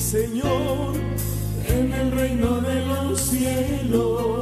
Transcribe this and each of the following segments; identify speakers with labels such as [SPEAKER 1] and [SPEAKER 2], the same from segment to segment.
[SPEAKER 1] Señor, en el reino de los cielos.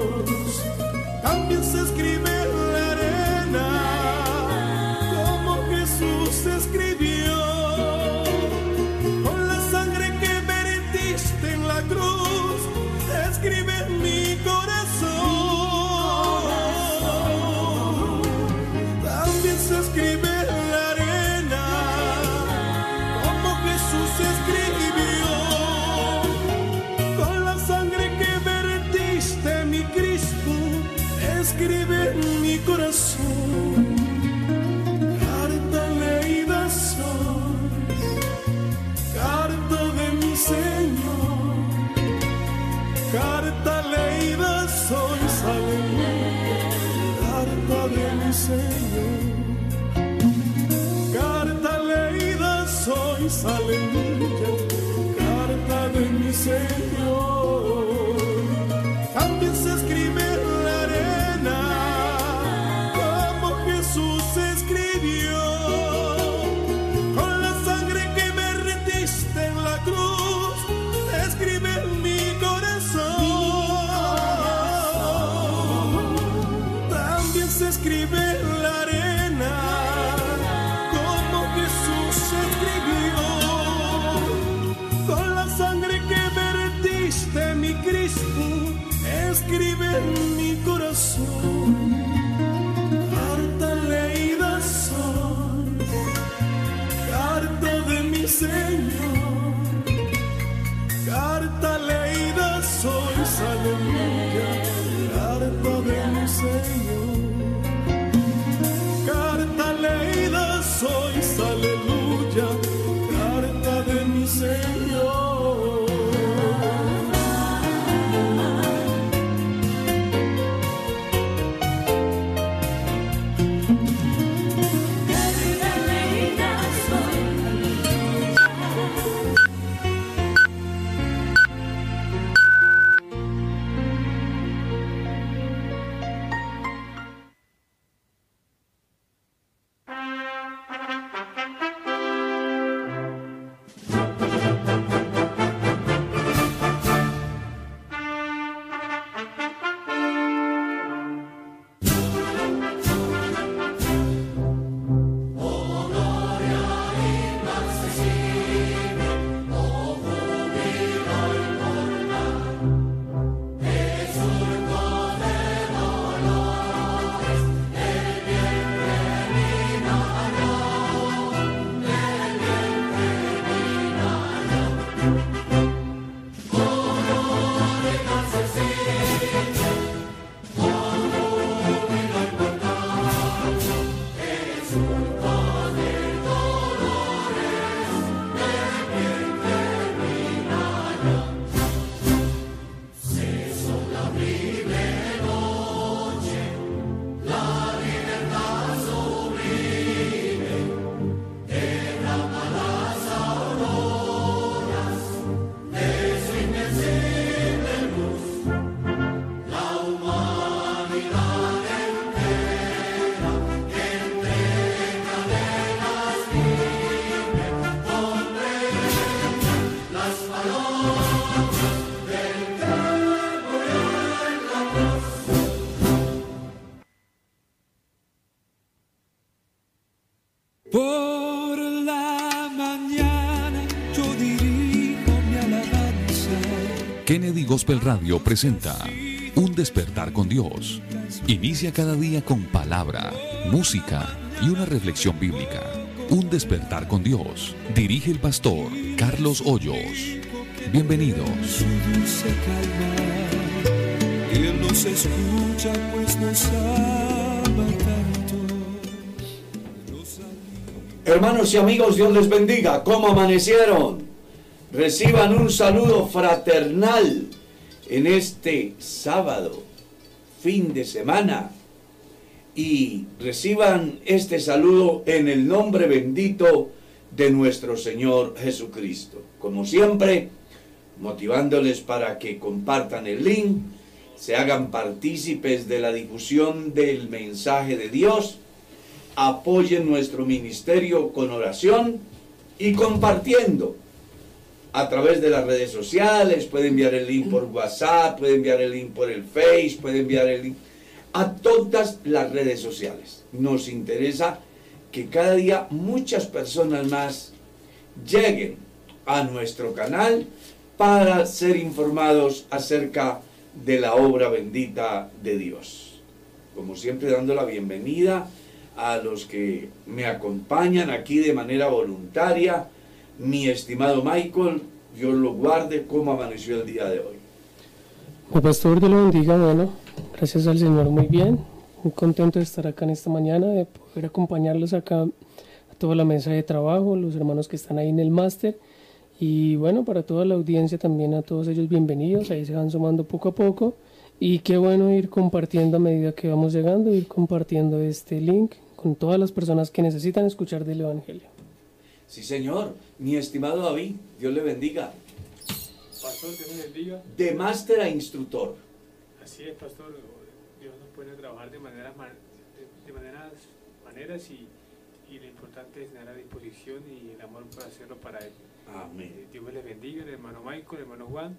[SPEAKER 2] Kennedy Gospel Radio presenta Un despertar con Dios. Inicia cada día con palabra, música y una reflexión bíblica. Un despertar con Dios. Dirige el pastor Carlos Hoyos. Bienvenidos.
[SPEAKER 3] Su dulce calma. Y Él nos escucha, pues nos ama tanto.
[SPEAKER 4] Hermanos y amigos, Dios les bendiga. ¿Cómo amanecieron? Reciban un saludo fraternal en este sábado, fin de semana. Y reciban este saludo en el nombre bendito de nuestro Señor Jesucristo. Como siempre, motivándoles para que compartan el link, se hagan partícipes de la difusión del mensaje de Dios apoyen nuestro ministerio con oración y compartiendo a través de las redes sociales, puede enviar el link por WhatsApp, puede enviar el link por el Face, puede enviar el link a todas las redes sociales. Nos interesa que cada día muchas personas más lleguen a nuestro canal para ser informados acerca de la obra bendita de Dios. Como siempre dando la bienvenida a los que me acompañan aquí de manera voluntaria. Mi estimado Michael, Dios lo guarde, ¿cómo amaneció el día de hoy?
[SPEAKER 5] Mi pastor, Dios lo bendiga, bueno, gracias al Señor, muy bien. Muy contento de estar acá en esta mañana, de poder acompañarlos acá a toda la mesa de trabajo, los hermanos que están ahí en el máster. Y bueno, para toda la audiencia también a todos ellos bienvenidos, ahí se van sumando poco a poco. Y qué bueno ir compartiendo a medida que vamos llegando, ir compartiendo este link con todas las personas que necesitan escuchar del Evangelio.
[SPEAKER 4] Sí, señor, mi estimado David, Dios le bendiga.
[SPEAKER 6] Pastor, Dios me bendiga.
[SPEAKER 4] De máster a instructor.
[SPEAKER 6] Así es, pastor. Dios nos puede trabajar de maneras, man- de, maneras, maneras y, y lo importante es tener la disposición y el amor para hacerlo para Él.
[SPEAKER 4] Amén.
[SPEAKER 6] Eh, Dios les bendiga, el hermano Michael, el hermano Juan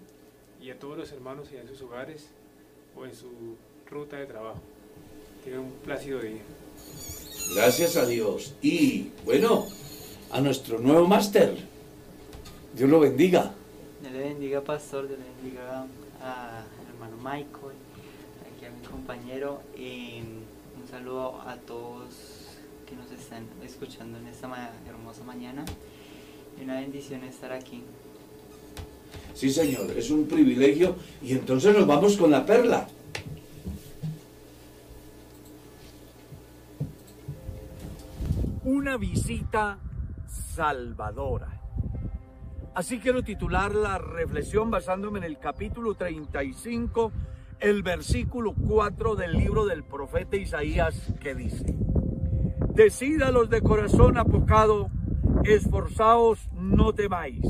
[SPEAKER 6] y a todos los hermanos allá en sus hogares o en su ruta de trabajo. Tengan un plácido día.
[SPEAKER 4] Gracias a Dios. Y bueno, a nuestro nuevo máster. Dios lo bendiga.
[SPEAKER 7] Dios le bendiga, pastor, Dios le bendiga al hermano Michael, aquí a mi compañero. y un saludo a todos que nos están escuchando en esta ma- hermosa mañana. Y una bendición estar aquí.
[SPEAKER 4] Sí, señor, es un privilegio. Y entonces nos vamos con la perla.
[SPEAKER 8] una visita salvadora. Así quiero titular la reflexión basándome en el capítulo 35, el versículo 4 del libro del profeta Isaías que dice, Decida los de corazón apocado, esforzaos, no temáis.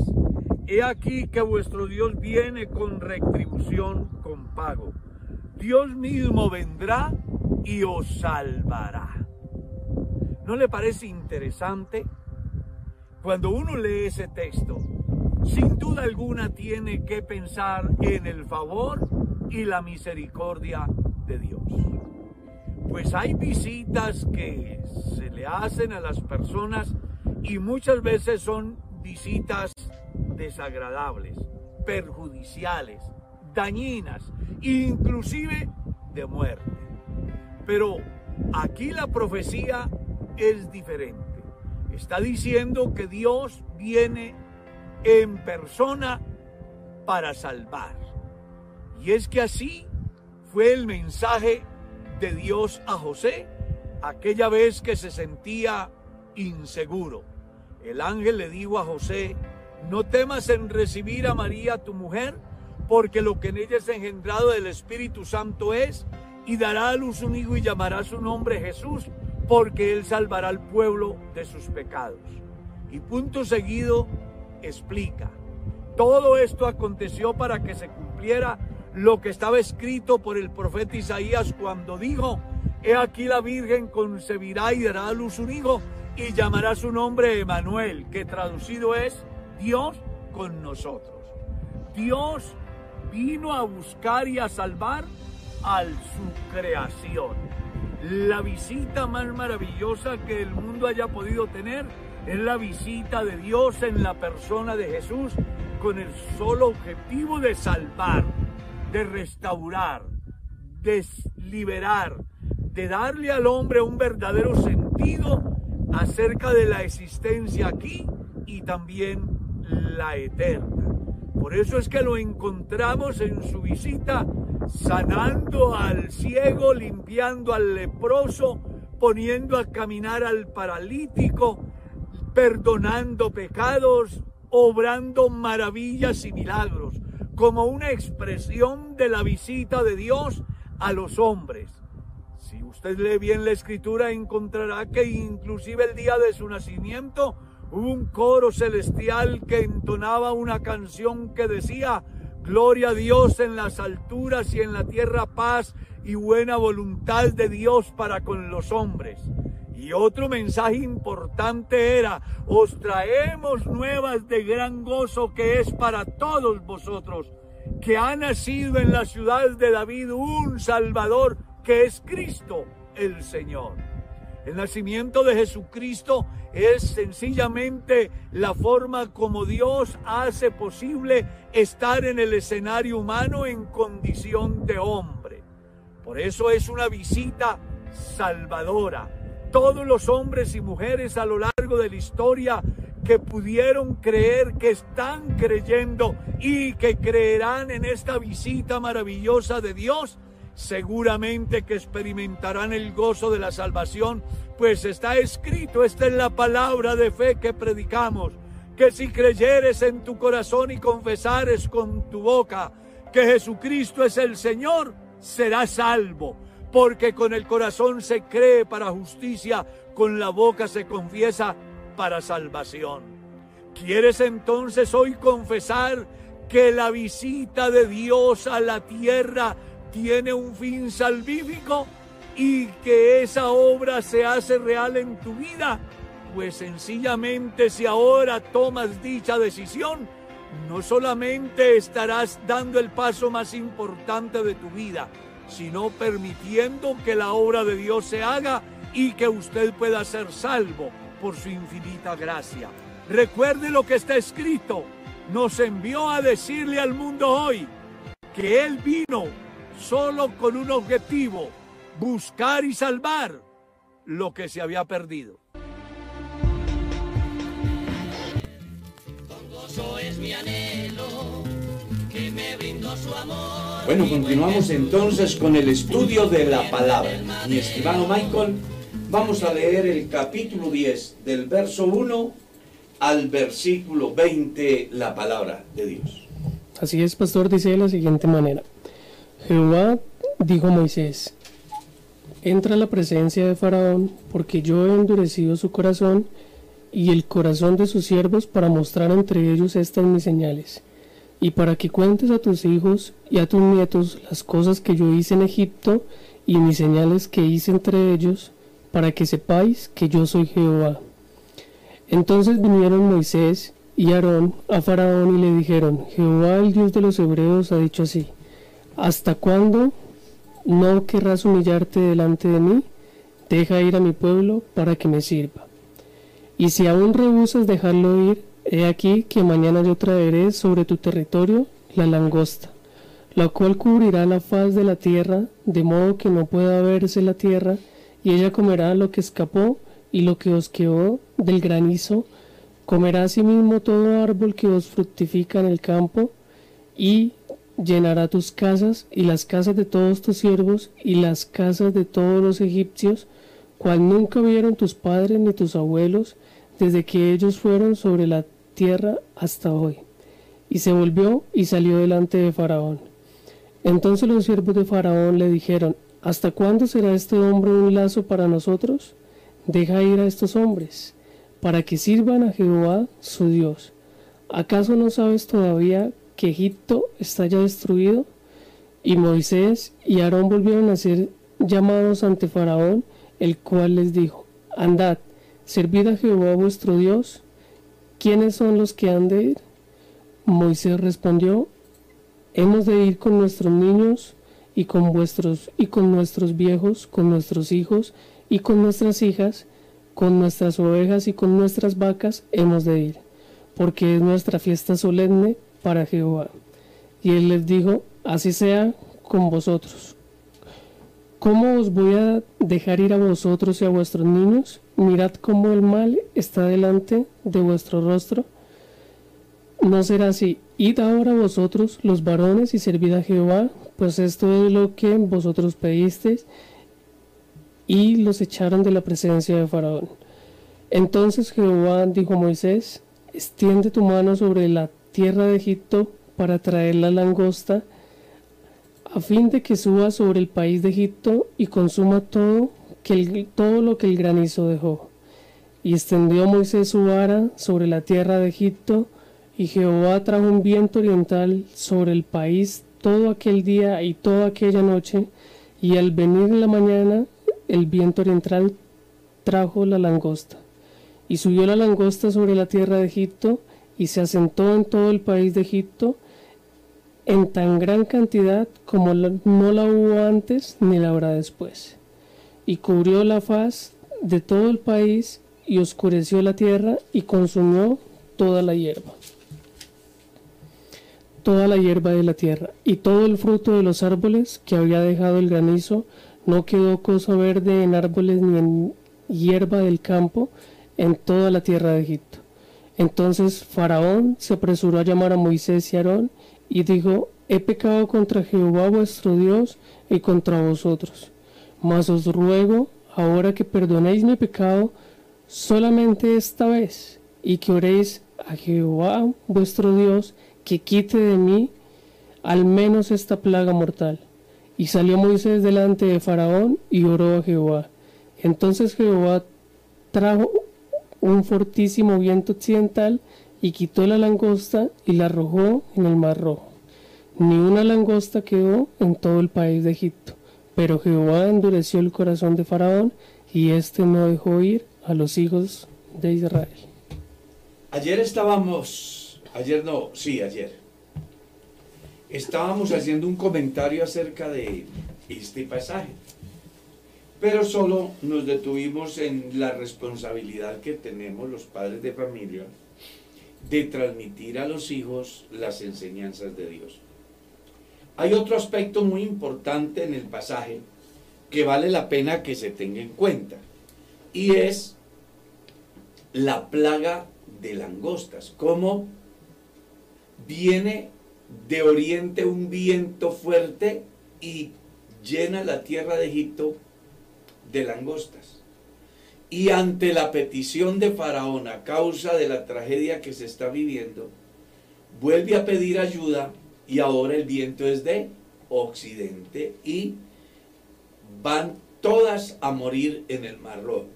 [SPEAKER 8] He aquí que vuestro Dios viene con retribución, con pago. Dios mismo vendrá y os salvará. ¿No le parece interesante? Cuando uno lee ese texto, sin duda alguna tiene que pensar en el favor y la misericordia de Dios. Pues hay visitas que se le hacen a las personas y muchas veces son visitas desagradables, perjudiciales, dañinas, inclusive de muerte. Pero aquí la profecía es diferente. Está diciendo que Dios viene en persona para salvar. Y es que así fue el mensaje de Dios a José aquella vez que se sentía inseguro. El ángel le dijo a José, no temas en recibir a María tu mujer, porque lo que en ella es engendrado del Espíritu Santo es, y dará a luz un hijo y llamará su nombre Jesús, porque él salvará al pueblo de sus pecados. Y punto seguido explica, todo esto aconteció para que se cumpliera lo que estaba escrito por el profeta Isaías cuando dijo, He aquí la Virgen concebirá y dará a luz un hijo y llamará su nombre Emanuel, que traducido es Dios con nosotros.
[SPEAKER 4] Dios vino a buscar y a salvar a su creación. La visita más maravillosa que el mundo haya podido tener es la visita de Dios en la persona de Jesús con el solo objetivo de salvar, de restaurar, de liberar, de darle al hombre un verdadero sentido acerca de la existencia aquí y también la eterna. Por eso es que lo encontramos en su visita sanando al ciego, limpiando al leproso, poniendo a caminar al paralítico, perdonando pecados, obrando maravillas y milagros, como una expresión de la visita de Dios a los hombres. Si usted lee bien la escritura encontrará que inclusive el día de su nacimiento hubo un coro celestial que entonaba una canción que decía, Gloria a Dios en las alturas y en la tierra paz y buena voluntad de Dios para con los hombres. Y otro mensaje importante era, os traemos nuevas de gran gozo que es para todos vosotros, que ha nacido en la ciudad de David un Salvador que es Cristo el Señor. El nacimiento de Jesucristo es sencillamente la forma como Dios hace posible estar en el escenario humano en condición de hombre. Por eso es una visita salvadora. Todos los hombres y mujeres a lo largo de la historia que pudieron creer, que están creyendo y que creerán en esta visita maravillosa de Dios, seguramente que experimentarán el gozo de la salvación, pues está escrito, esta es la palabra de fe que predicamos, que si creyeres en tu corazón y confesares con tu boca que Jesucristo es el Señor, serás salvo, porque con el corazón se cree para justicia, con la boca se confiesa para salvación. ¿Quieres entonces hoy confesar que la visita de Dios a la tierra tiene un fin salvífico y que esa obra se hace real en tu vida, pues sencillamente si ahora tomas dicha decisión, no solamente estarás dando el paso más importante de tu vida, sino permitiendo que la obra de Dios se haga y que usted pueda ser salvo por su infinita gracia. Recuerde lo que está escrito. Nos envió a decirle al mundo hoy que Él vino solo con un objetivo, buscar y salvar lo que se había perdido.
[SPEAKER 9] Bueno, continuamos entonces con el estudio de la palabra. Mi estimado Michael, vamos a leer el capítulo 10 del verso 1 al versículo 20, la palabra de Dios.
[SPEAKER 5] Así es, pastor, dice de la siguiente manera. Jehová dijo Moisés, entra a la presencia de Faraón, porque yo he endurecido su corazón y el corazón de sus siervos para mostrar entre ellos estas mis señales, y para que cuentes a tus hijos y a tus nietos las cosas que yo hice en Egipto y mis señales que hice entre ellos, para que sepáis que yo soy Jehová. Entonces vinieron Moisés y Aarón a Faraón y le dijeron, Jehová el Dios de los hebreos ha dicho así, ¿hasta cuándo no querrás humillarte delante de mí? Deja ir a mi pueblo para que me sirva. Y si aún rehusas dejarlo ir, he aquí que mañana yo traeré sobre tu territorio la langosta, la cual cubrirá la faz de la tierra, de modo que no pueda verse la tierra, y ella comerá lo que escapó y lo que os quedó del granizo, comerá asimismo todo árbol que os fructifica en el campo, y llenará tus casas y las casas de todos tus siervos y las casas de todos los egipcios, cual nunca vieron tus padres ni tus abuelos, desde que ellos fueron sobre la tierra hasta hoy. Y se volvió y salió delante de Faraón. Entonces los siervos de Faraón le dijeron, ¿Hasta cuándo será este hombre un lazo para nosotros? Deja ir a estos hombres, para que sirvan a Jehová su Dios. ¿Acaso no sabes todavía que Egipto está ya destruido? Y Moisés y Aarón volvieron a ser llamados ante Faraón, el cual les dijo, Andad, servid a Jehová vuestro Dios. ¿Quiénes son los que han de ir? Moisés respondió, hemos de ir con nuestros niños y con vuestros y con nuestros viejos, con nuestros hijos y con nuestras hijas, con nuestras ovejas y con nuestras vacas hemos de ir, porque es nuestra fiesta solemne para Jehová. Y él les dijo, así sea con vosotros. ¿Cómo os voy a dejar ir a vosotros y a vuestros niños? Mirad cómo el mal está delante de vuestro rostro. No será así. Id ahora vosotros, los varones, y servid a Jehová, pues esto es lo que vosotros pedisteis. Y los echaron de la presencia de Faraón. Entonces Jehová dijo a Moisés, extiende tu mano sobre la tierra de Egipto para traer la langosta, a fin de que suba sobre el país de Egipto y consuma todo, que todo lo que el granizo dejó. Y extendió Moisés su vara sobre la tierra de Egipto, y Jehová trajo un viento oriental sobre el país todo aquel día y toda aquella noche, y al venir en la mañana el viento oriental trajo la langosta. Y subió la langosta sobre la tierra de Egipto, y se asentó en todo el país de Egipto, en tan gran cantidad como no la hubo antes ni la habrá después. Y cubrió la faz de todo el país, y oscureció la tierra, y consumió toda la hierba toda la hierba de la tierra, y todo el fruto de los árboles que había dejado el granizo, no quedó cosa verde en árboles ni en hierba del campo en toda la tierra de Egipto. Entonces Faraón se apresuró a llamar a Moisés y Aarón y dijo, he pecado contra Jehová vuestro Dios y contra vosotros. Mas os ruego ahora que perdonéis mi pecado solamente esta vez y que oréis a Jehová vuestro Dios que quite de mí al menos esta plaga mortal. Y salió Moisés delante de Faraón y oró a Jehová. Entonces Jehová trajo un fortísimo viento occidental y quitó la langosta y la arrojó en el mar rojo. Ni una langosta quedó en todo el país de Egipto. Pero Jehová endureció el corazón de Faraón y éste no dejó ir a los hijos de Israel.
[SPEAKER 4] Ayer estábamos, ayer no, sí, ayer. Estábamos haciendo un comentario acerca de este pasaje, pero solo nos detuvimos en la responsabilidad que tenemos los padres de familia de transmitir a los hijos las enseñanzas de Dios. Hay otro aspecto muy importante en el pasaje que vale la pena que se tenga en cuenta y es la plaga de langostas, cómo viene de oriente un viento fuerte y llena la tierra de Egipto de langostas. Y ante la petición de Faraón a causa de la tragedia que se está viviendo, vuelve a pedir ayuda y ahora el viento es de occidente y van todas a morir en el mar rojo.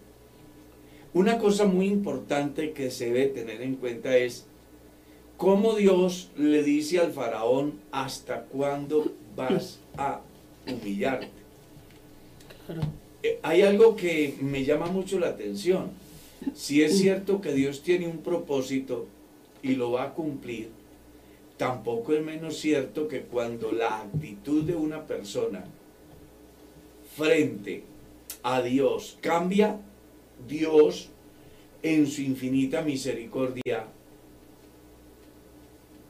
[SPEAKER 4] Una cosa muy importante que se debe tener en cuenta es cómo Dios le dice al faraón hasta cuándo vas a humillarte. Eh, Hay algo que me llama mucho la atención. Si es cierto que Dios tiene un propósito y lo va a cumplir, tampoco es menos cierto que cuando la actitud de una persona frente a Dios cambia, Dios en su infinita misericordia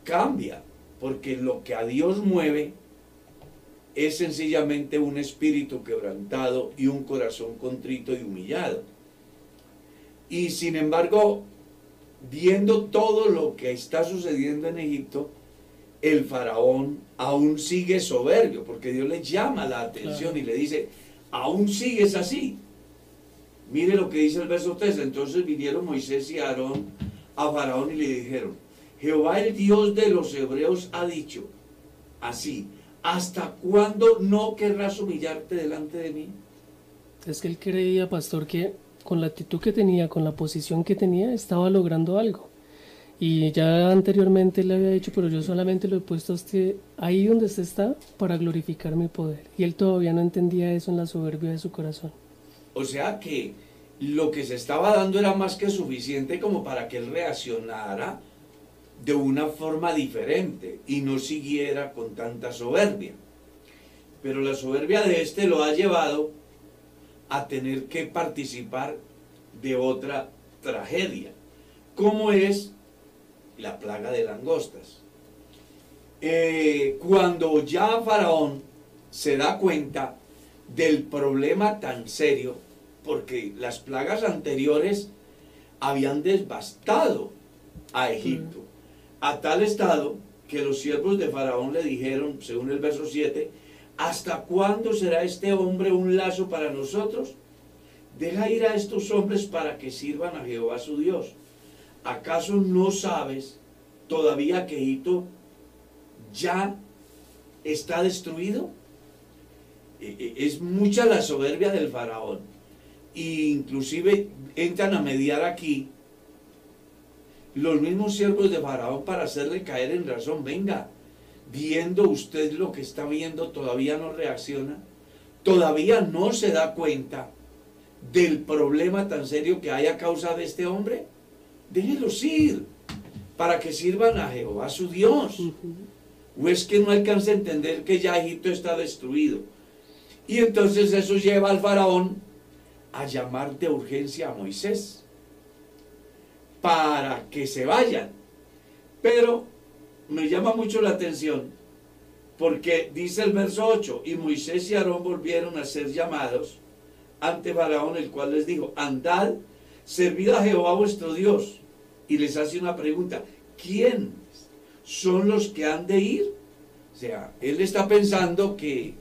[SPEAKER 4] cambia, porque lo que a Dios mueve es sencillamente un espíritu quebrantado y un corazón contrito y humillado. Y sin embargo, viendo todo lo que está sucediendo en Egipto, el faraón aún sigue soberbio, porque Dios le llama la atención
[SPEAKER 5] Claro.
[SPEAKER 4] y le dice, aún sigues así. Mire lo que dice el verso 3. Entonces vinieron Moisés y Aarón a Faraón y le dijeron, Jehová el Dios de los hebreos ha dicho así, ¿hasta cuándo no querrás humillarte delante de mí?
[SPEAKER 5] Es que él creía, pastor, que con la actitud que tenía, con la posición que tenía, estaba logrando algo. Y ya anteriormente le había dicho, pero yo solamente lo he puesto a usted ahí donde usted está para glorificar mi poder. Y él todavía no entendía eso en la soberbia de su corazón.
[SPEAKER 4] O sea que lo que se estaba dando era más que suficiente como para que él reaccionara de una forma diferente y no siguiera con tanta soberbia. Pero la soberbia de este lo ha llevado a tener que participar de otra tragedia, como es la plaga de langostas. Eh, cuando ya Faraón se da cuenta del problema tan serio, porque las plagas anteriores habían devastado a Egipto, a tal estado que los siervos de Faraón le dijeron, según el verso 7, ¿hasta cuándo será este hombre un lazo para nosotros? Deja ir a estos hombres para que sirvan a Jehová su Dios. ¿Acaso no sabes todavía que Egipto ya está destruido? E- e- Es mucha la soberbia del faraón. E inclusive entran a mediar aquí los mismos siervos de faraón para hacerle caer en razón. Venga, viendo usted lo que está viendo, todavía no reacciona, todavía no se da cuenta del problema tan serio que hay a causa de este hombre. Déjelos ir para que sirvan a Jehová su Dios. ¿O es que no alcanza a entender que ya Egipto está destruido? Y entonces eso lleva al faraón a llamar de urgencia a Moisés para que se vayan. Pero me llama mucho la atención porque dice el verso 8, y Moisés y Aarón volvieron a ser llamados ante Faraón, el cual les dijo, andad, servid a Jehová vuestro Dios. Y les hace una pregunta, ¿quiénes son los que han de ir? O sea, él está pensando que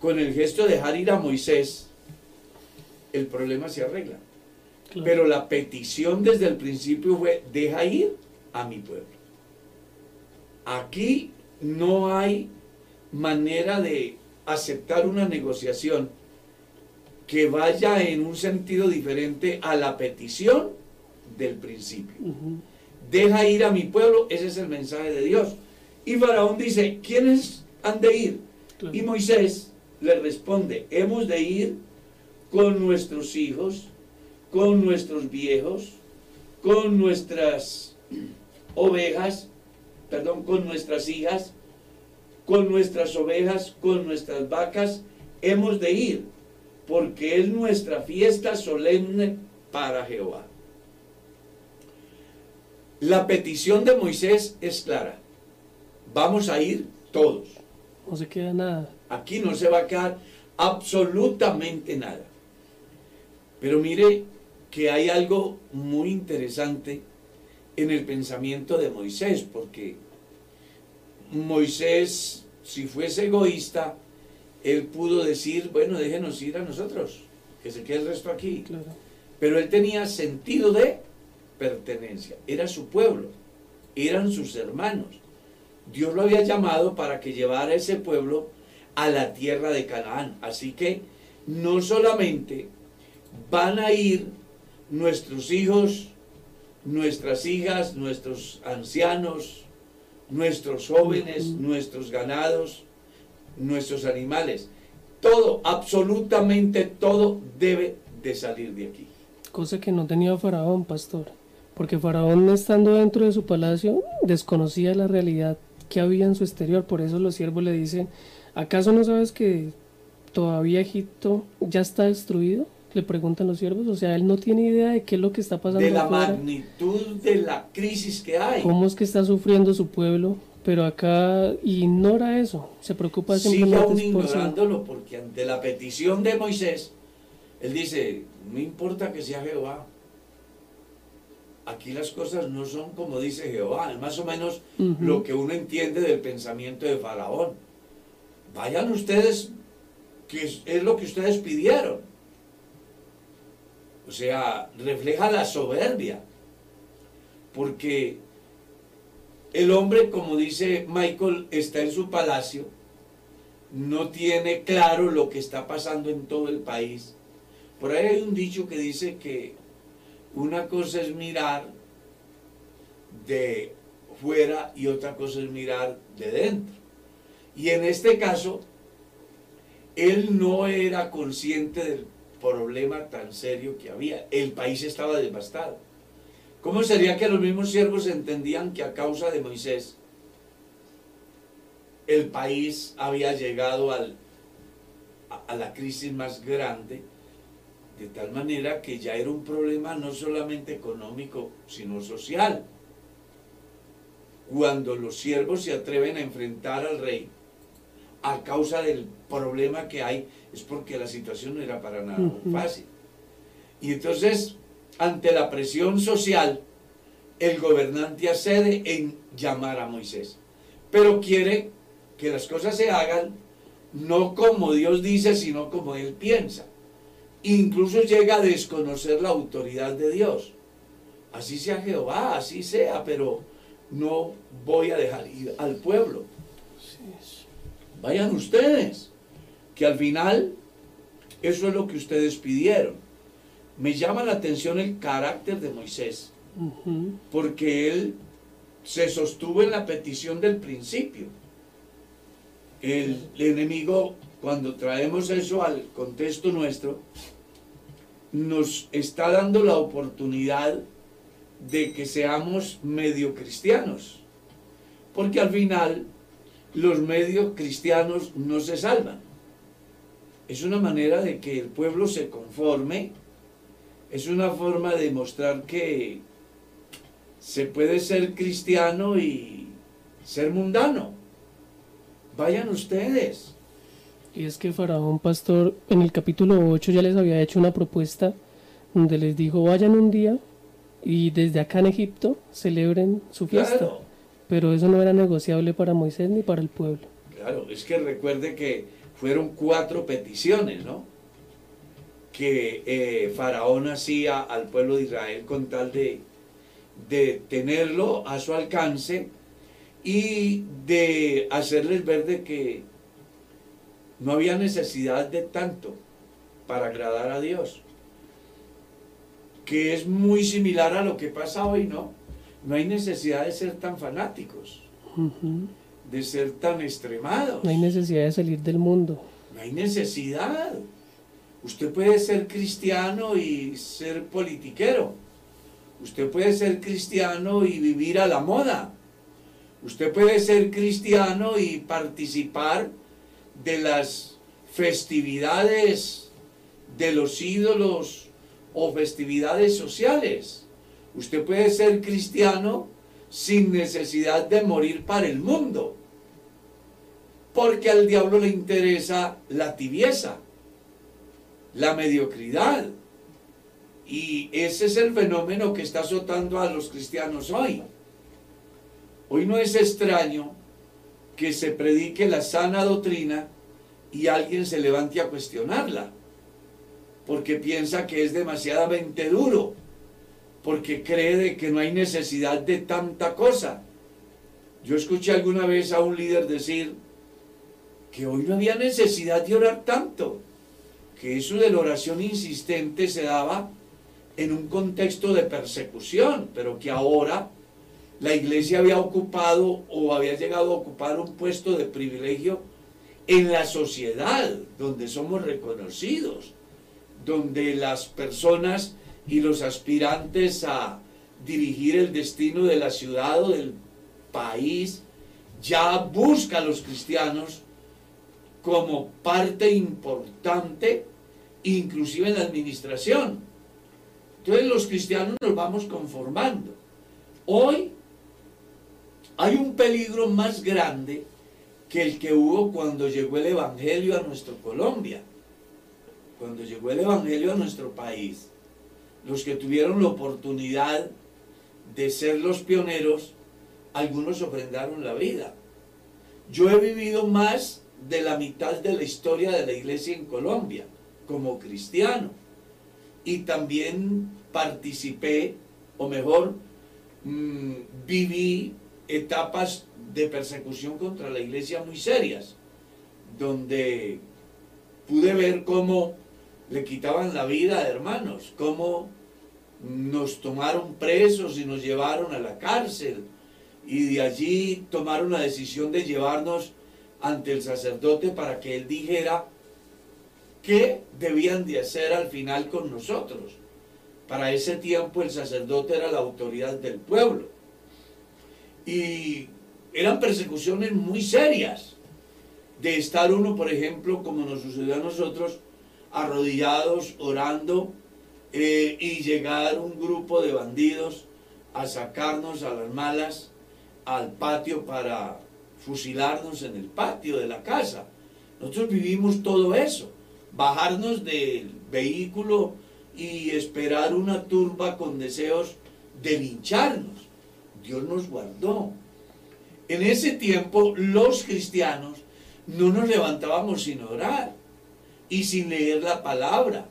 [SPEAKER 4] con el gesto de dejar ir a Moisés, el problema se arregla.
[SPEAKER 5] Claro.
[SPEAKER 4] Pero la petición desde el principio fue, deja ir a mi pueblo. Aquí no hay manera de aceptar una negociación que vaya en un sentido diferente a la petición del principio. Deja ir a mi pueblo, ese es el mensaje de Dios. Y Faraón dice, ¿quiénes han de ir?
[SPEAKER 5] Claro.
[SPEAKER 4] Y Moisés le responde, hemos de ir con nuestros hijos, con nuestros viejos, con nuestras ovejas, perdón, con nuestras hijas, con nuestras ovejas, con nuestras vacas, hemos de ir, porque es nuestra fiesta solemne para Jehová. La petición de Moisés es clara. Vamos a ir todos.
[SPEAKER 5] No se queda nada.
[SPEAKER 4] Aquí no se va a quedar absolutamente nada. Pero mire que hay algo muy interesante en el pensamiento de Moisés, porque Moisés, si fuese egoísta, él pudo decir, bueno, déjenos ir a nosotros, que se quede el resto aquí.
[SPEAKER 5] Claro.
[SPEAKER 4] Pero él tenía sentido de pertenencia, era su pueblo, eran sus hermanos. Dios lo había llamado para que llevara ese pueblo a la tierra de Canaán. Así que no solamente van a ir nuestros hijos, nuestras hijas, nuestros ancianos, nuestros jóvenes, nuestros ganados, nuestros animales. Todo, absolutamente todo debe de salir de aquí.
[SPEAKER 5] Cosa que no tenía Faraón, pastor. Porque Faraón, estando dentro de su palacio, desconocía la realidad que había en su exterior. Por eso los siervos le dicen, ¿acaso no sabes que todavía Egipto ya está destruido? Le preguntan los siervos. O sea, él no tiene idea de qué es lo que está pasando
[SPEAKER 4] De la
[SPEAKER 5] afuera.
[SPEAKER 4] magnitud de la crisis que hay.
[SPEAKER 5] cómo es que está sufriendo su pueblo, pero acá ignora eso, se preocupa
[SPEAKER 4] Sigue
[SPEAKER 5] simplemente
[SPEAKER 4] aún
[SPEAKER 5] por sí.
[SPEAKER 4] ignorándolo porque ante la petición de Moisés, él dice, no importa que sea Jehová. Aquí las cosas no son como dice Jehová, es más o menos lo que uno entiende del pensamiento de Faraón. Vayan ustedes, que es, es lo que ustedes pidieron. O sea, refleja la soberbia. Porque el hombre, como dice Michael, está en su palacio, no tiene claro lo que está pasando en todo el país. Por ahí hay un dicho que dice que una cosa es mirar de fuera y otra cosa es mirar de dentro. Y en este caso, él no era consciente del problema tan serio que había. El país estaba devastado. ¿Cómo sería que los mismos siervos entendían que a causa de Moisés el país había llegado al, a, a la crisis más grande, de tal manera que ya era un problema no solamente económico, sino social? Cuando los siervos se atreven a enfrentar al rey a causa del problema que hay, es porque la situación no era para nada fácil. Y entonces, ante la presión social, el gobernante accede en llamar a Moisés. Pero quiere que las cosas se hagan no como Dios dice, sino como él piensa. Incluso llega a desconocer la autoridad de Dios. Así sea Jehová, así sea, pero no voy a dejar ir al pueblo. Vayan ustedes, que al final eso es lo que ustedes pidieron. Me llama la atención el carácter de Moisés, porque él se sostuvo en la petición del principio. El, enemigo, cuando traemos eso al contexto nuestro, nos está dando la oportunidad de que seamos medio cristianos, porque al final los medios cristianos no se salvan. Es una manera de que el pueblo se conforme, es una forma de mostrar que se puede ser cristiano y ser mundano. Vayan ustedes.
[SPEAKER 5] Y es que Faraón, pastor, en el capítulo 8 ya les había hecho una propuesta donde les dijo, vayan un día y desde acá en Egipto celebren su fiesta.
[SPEAKER 4] Claro,
[SPEAKER 5] Pero eso no era negociable para Moisés ni para el pueblo.
[SPEAKER 4] claro, es que recuerde que fueron cuatro peticiones, ¿no? Que eh, Faraón hacía al pueblo de Israel con tal de, tenerlo a su alcance y de hacerles ver de que no había necesidad de tanto para agradar a Dios. Que es muy similar a lo que pasa hoy, ¿no? No hay necesidad de ser tan fanáticos. De ser tan extremados.
[SPEAKER 5] No hay necesidad de salir del mundo.
[SPEAKER 4] No hay necesidad. Usted puede ser cristiano y ser politiquero. Usted puede ser cristiano y vivir a la moda. Usted puede ser cristiano y participar de las festividades de los ídolos o festividades sociales. Usted puede ser cristiano sin necesidad de morir para el mundo porque al diablo le interesa la tibieza, la mediocridad. Y ese es el fenómeno que está azotando a los cristianos hoy. Hoy no es extraño que se predique la sana doctrina y alguien se levante a cuestionarla, porque piensa que es demasiadamente duro, porque cree que no hay necesidad de tanta cosa. Yo escuché alguna vez a un líder decir, que hoy no había necesidad de orar tanto, que eso de la oración insistente se daba en un contexto de persecución, pero que ahora la iglesia había ocupado o había llegado a ocupar un puesto de privilegio en la sociedad, donde somos reconocidos, donde las personas y los aspirantes a dirigir el destino de la ciudad o del país ya buscan a los cristianos como parte importante, inclusive en la administración. Entonces los cristianos nos vamos conformando. Hoy hay un peligro más grande que el que hubo cuando llegó el Evangelio a nuestro Colombia, cuando llegó el Evangelio a nuestro país. Los que tuvieron la oportunidad de ser los pioneros, algunos ofrendaron la vida. Yo he vivido más de la mitad de la historia de la iglesia en Colombia como cristiano. Y también participé, o mejor, mm, viví etapas de persecución contra la iglesia muy serias, donde pude ver cómo le quitaban la vida a hermanos, cómo nos tomaron presos y nos llevaron a la cárcel, y de allí tomaron la decisión de llevarnos ante el sacerdote para que él dijera qué debían de hacer al final con nosotros. Para ese tiempo el sacerdote era la autoridad del pueblo. Y eran persecuciones muy serias de estar uno, por ejemplo, como nos sucedió a nosotros, arrodillados, orando, eh, y llegar un grupo de bandidos a sacarnos a las malas al patio para fusilarnos en el patio de la casa. Nosotros vivimos todo eso, bajarnos del vehículo y esperar una turba con deseos de lincharnos. Dios nos guardó. En ese tiempo los cristianos no nos levantábamos sin orar y sin leer la palabra.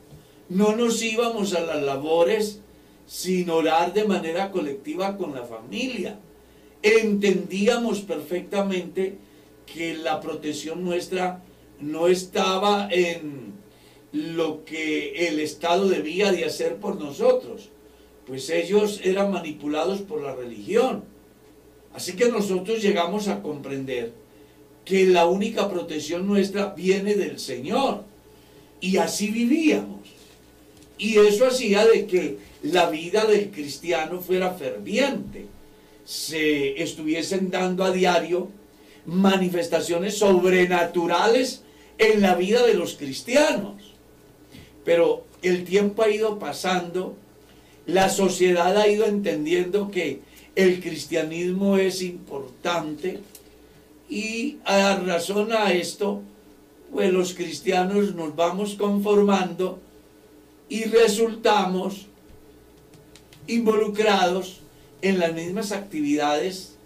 [SPEAKER 4] No nos íbamos a las labores sin orar de manera colectiva con la familia. Entendíamos perfectamente que la protección nuestra no estaba en lo que el Estado debía de hacer por nosotros, pues ellos eran manipulados por la religión. Así que nosotros llegamos a comprender que la única protección nuestra viene del Señor. Y así vivíamos. Y eso hacía de que la vida del cristiano fuera ferviente. Se estuviesen dando a diario manifestaciones sobrenaturales en la vida de los cristianos. Pero el tiempo ha ido pasando, la sociedad ha ido entendiendo que el cristianismo es importante y a razón a esto, pues los cristianos nos vamos conformando y resultamos involucrados en las mismas actividades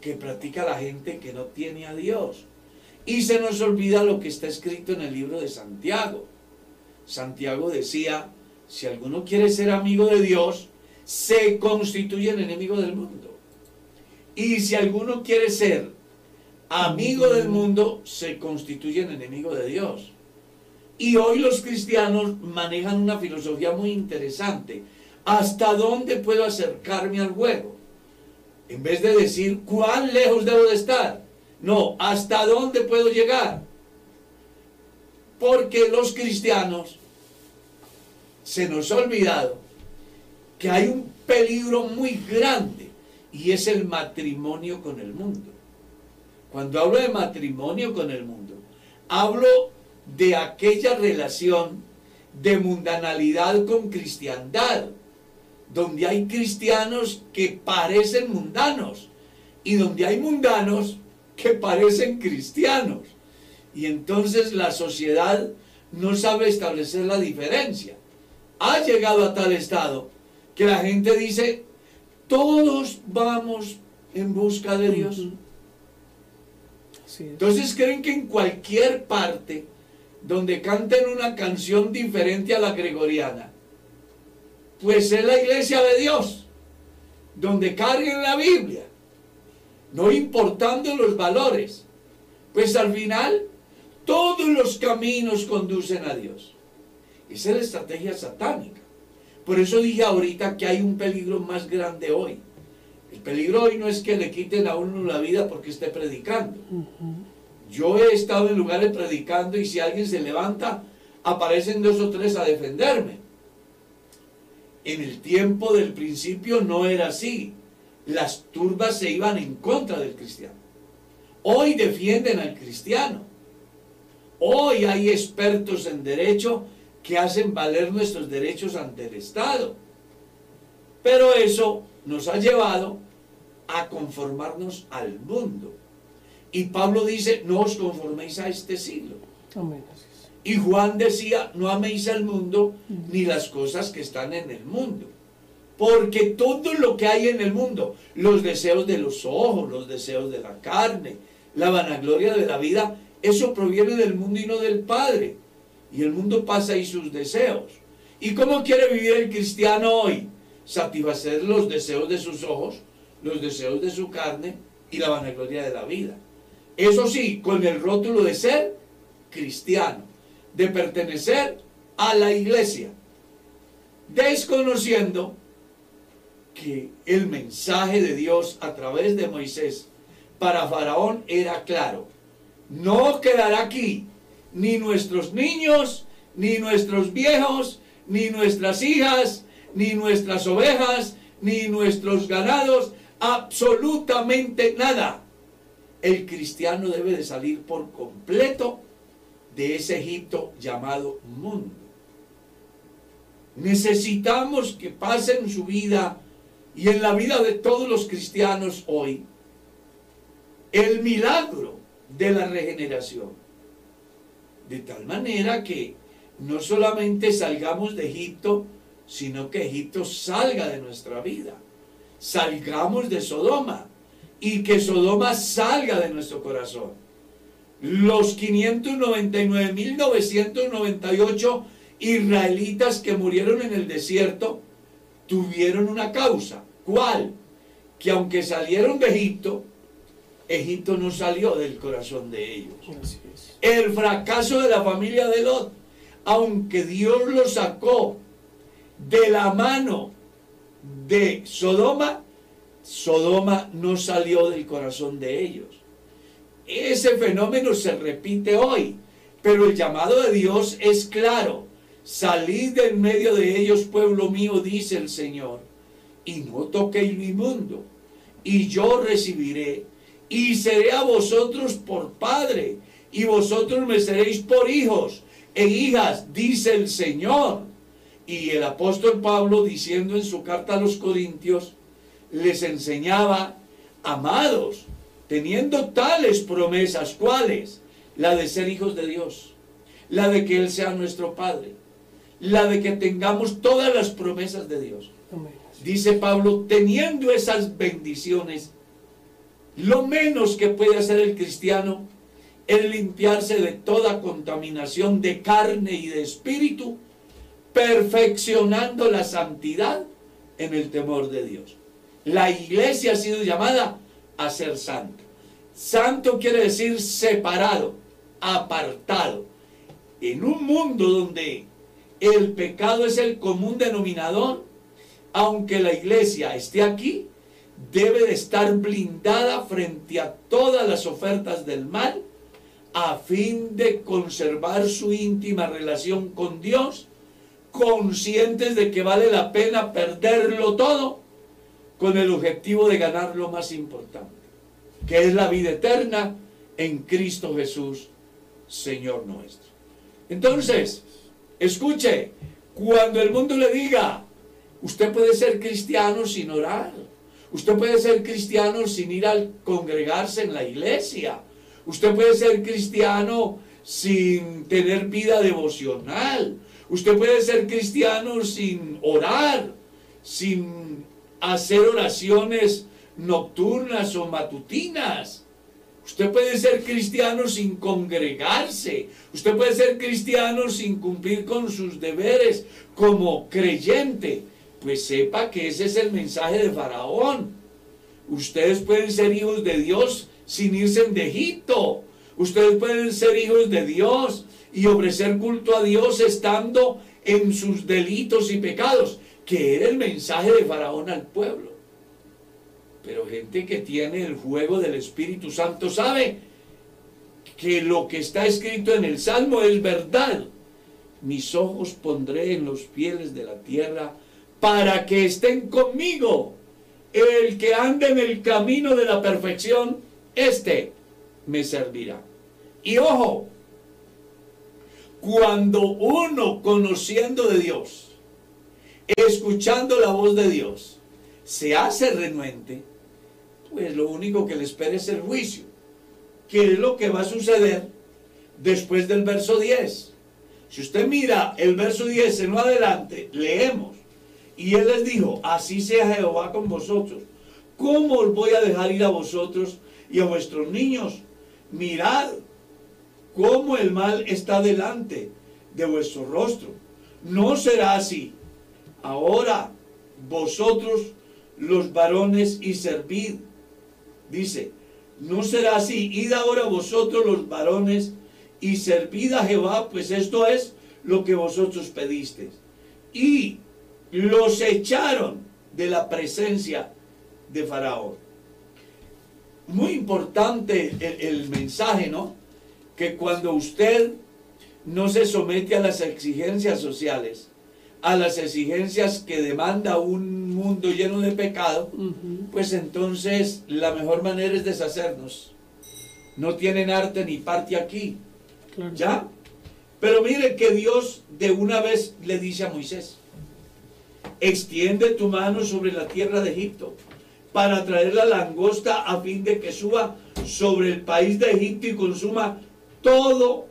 [SPEAKER 4] que practica la gente que no tiene a Dios. Y se nos olvida lo que está escrito en el libro de Santiago. Santiago decía, si alguno quiere ser amigo de Dios, se constituye en enemigo del mundo. Y si alguno quiere ser amigo del mundo, se constituye en enemigo de Dios. Y hoy los cristianos manejan una filosofía muy interesante. ¿Hasta dónde puedo acercarme al juego? En vez de decir cuán lejos debo de estar. No, ¿hasta dónde puedo llegar? Porque los cristianos se nos ha olvidado que hay un peligro muy grande y es el matrimonio con el mundo. Cuando hablo de matrimonio con el mundo, hablo de aquella relación de mundanalidad con cristiandad, donde hay cristianos que parecen mundanos y donde hay mundanos que parecen cristianos. Y entonces la sociedad no sabe establecer la diferencia. Ha llegado a tal estado que la gente dice, todos vamos en busca de Dios. Entonces creen que en cualquier parte donde canten una canción diferente a la gregoriana, pues es la iglesia de Dios, donde carguen la Biblia, no importando los valores, pues al final todos los caminos conducen a Dios. Esa es la estrategia satánica. Por eso dije ahorita que hay un peligro más grande hoy. El peligro hoy no es que le quiten a uno la vida porque esté predicando. Yo he estado en lugares predicando y si alguien se levanta, aparecen dos o tres a defenderme. En el tiempo del principio no era así. Las turbas se iban en contra del cristiano. Hoy defienden al cristiano. Hoy hay expertos en derecho que hacen valer nuestros derechos ante el Estado. Pero eso nos ha llevado a conformarnos al mundo. Y Pablo dice, no os conforméis a este siglo.
[SPEAKER 5] Amén.
[SPEAKER 4] Y Juan decía, no améis al mundo ni las cosas que están en el mundo. Porque todo lo que hay en el mundo, los deseos de los ojos, los deseos de la carne, la vanagloria de la vida, eso proviene del mundo y no del Padre. Y el mundo pasa y sus deseos. ¿Y cómo quiere vivir el cristiano hoy? Satisfacer los deseos de sus ojos, los deseos de su carne y la vanagloria de la vida. Eso sí, con el rótulo de ser cristiano, de pertenecer a la iglesia, desconociendo que el mensaje de Dios a través de Moisés para Faraón era claro. No quedará aquí ni nuestros niños, ni nuestros viejos, ni nuestras hijas, ni nuestras ovejas, ni nuestros ganados, absolutamente nada. El cristiano debe de salir por completo de ese Egipto llamado mundo. Necesitamos que pase en su vida y en la vida de todos los cristianos hoy el milagro de la regeneración. De tal manera que no solamente salgamos de Egipto, sino que Egipto salga de nuestra vida. Salgamos de Sodoma y que Sodoma salga de nuestro corazón. Los 599.998 israelitas que murieron en el desierto tuvieron una causa. ¿Cuál? Que aunque salieron de Egipto, Egipto no salió del corazón de ellos. El fracaso de la familia de Lot, aunque Dios lo sacó de la mano de Sodoma, Sodoma no salió del corazón de ellos. Ese fenómeno se repite hoy, pero el llamado de Dios es claro. Salid de en medio de ellos, pueblo mío, dice el Señor, y no toquéis lo inmundo, y yo recibiré, y seré a vosotros por padre, y vosotros me seréis por hijos e hijas, dice el Señor. Y el apóstol Pablo, diciendo en su carta a los Corintios, les enseñaba, amados, teniendo tales promesas, ¿cuáles? La de ser hijos de Dios, la de que Él sea nuestro Padre, la de que tengamos todas las promesas de Dios. Dice Pablo, teniendo esas bendiciones, lo menos que puede hacer el cristiano es limpiarse de toda contaminación de carne y de espíritu, perfeccionando la santidad en el temor de Dios. La iglesia ha sido llamada a ser santa. Santo quiere decir separado, apartado. En un mundo donde el pecado es el común denominador, aunque la iglesia esté aquí, debe de estar blindada frente a todas las ofertas del mal, a fin de conservar su íntima relación con Dios, conscientes de que vale la pena perderlo todo, con el objetivo de ganar lo más importante, que es la vida eterna en Cristo Jesús, Señor nuestro. Entonces, escuche, cuando el mundo le diga, usted puede ser cristiano sin orar, usted puede ser cristiano sin ir a congregarse en la iglesia, usted puede ser cristiano sin tener vida devocional, usted puede ser cristiano sin orar, sin hacer oraciones nocturnas o matutinas. Usted puede ser cristiano sin congregarse. Usted puede ser cristiano sin cumplir con sus deberes como creyente. Pues sepa que ese es el mensaje de Faraón. Ustedes pueden ser hijos de Dios sin irse de Egipto. Ustedes pueden ser hijos de Dios y ofrecer culto a Dios estando en sus delitos y pecados, que era el mensaje de Faraón al pueblo. Pero gente que tiene el juego del Espíritu Santo sabe que lo que está escrito en el Salmo es verdad. Mis ojos pondré en los fieles de la tierra para que estén conmigo. El que ande en el camino de la perfección, este me servirá. Y ojo, cuando uno conociendo de Dios, escuchando la voz de Dios, se hace renuente, pues lo único que le espera es el juicio. ¿Qué es lo que va a suceder después del verso 10? Si usted mira el verso 10 en lo adelante, leemos. Y él les dijo, así sea Jehová con vosotros. ¿Cómo os voy a dejar ir a vosotros y a vuestros niños? Mirad cómo el mal está delante de vuestro rostro. No será así. Ahora vosotros los varones y servid. Dice, no será así. Id ahora vosotros los varones y servid a Jehová, pues esto es lo que vosotros pedisteis. Y los echaron de la presencia de Faraón. Muy importante el, el mensaje, ¿no? Que cuando usted no se somete a las exigencias sociales, a las exigencias que demanda un mundo lleno de pecado, pues entonces la mejor manera es deshacernos. No tienen arte ni parte aquí,
[SPEAKER 5] Claro.
[SPEAKER 4] ¿ya? Pero mire que Dios de una vez le dice a Moisés, extiende tu mano sobre la tierra de Egipto para traer la langosta a fin de que suba sobre el país de Egipto y consuma todo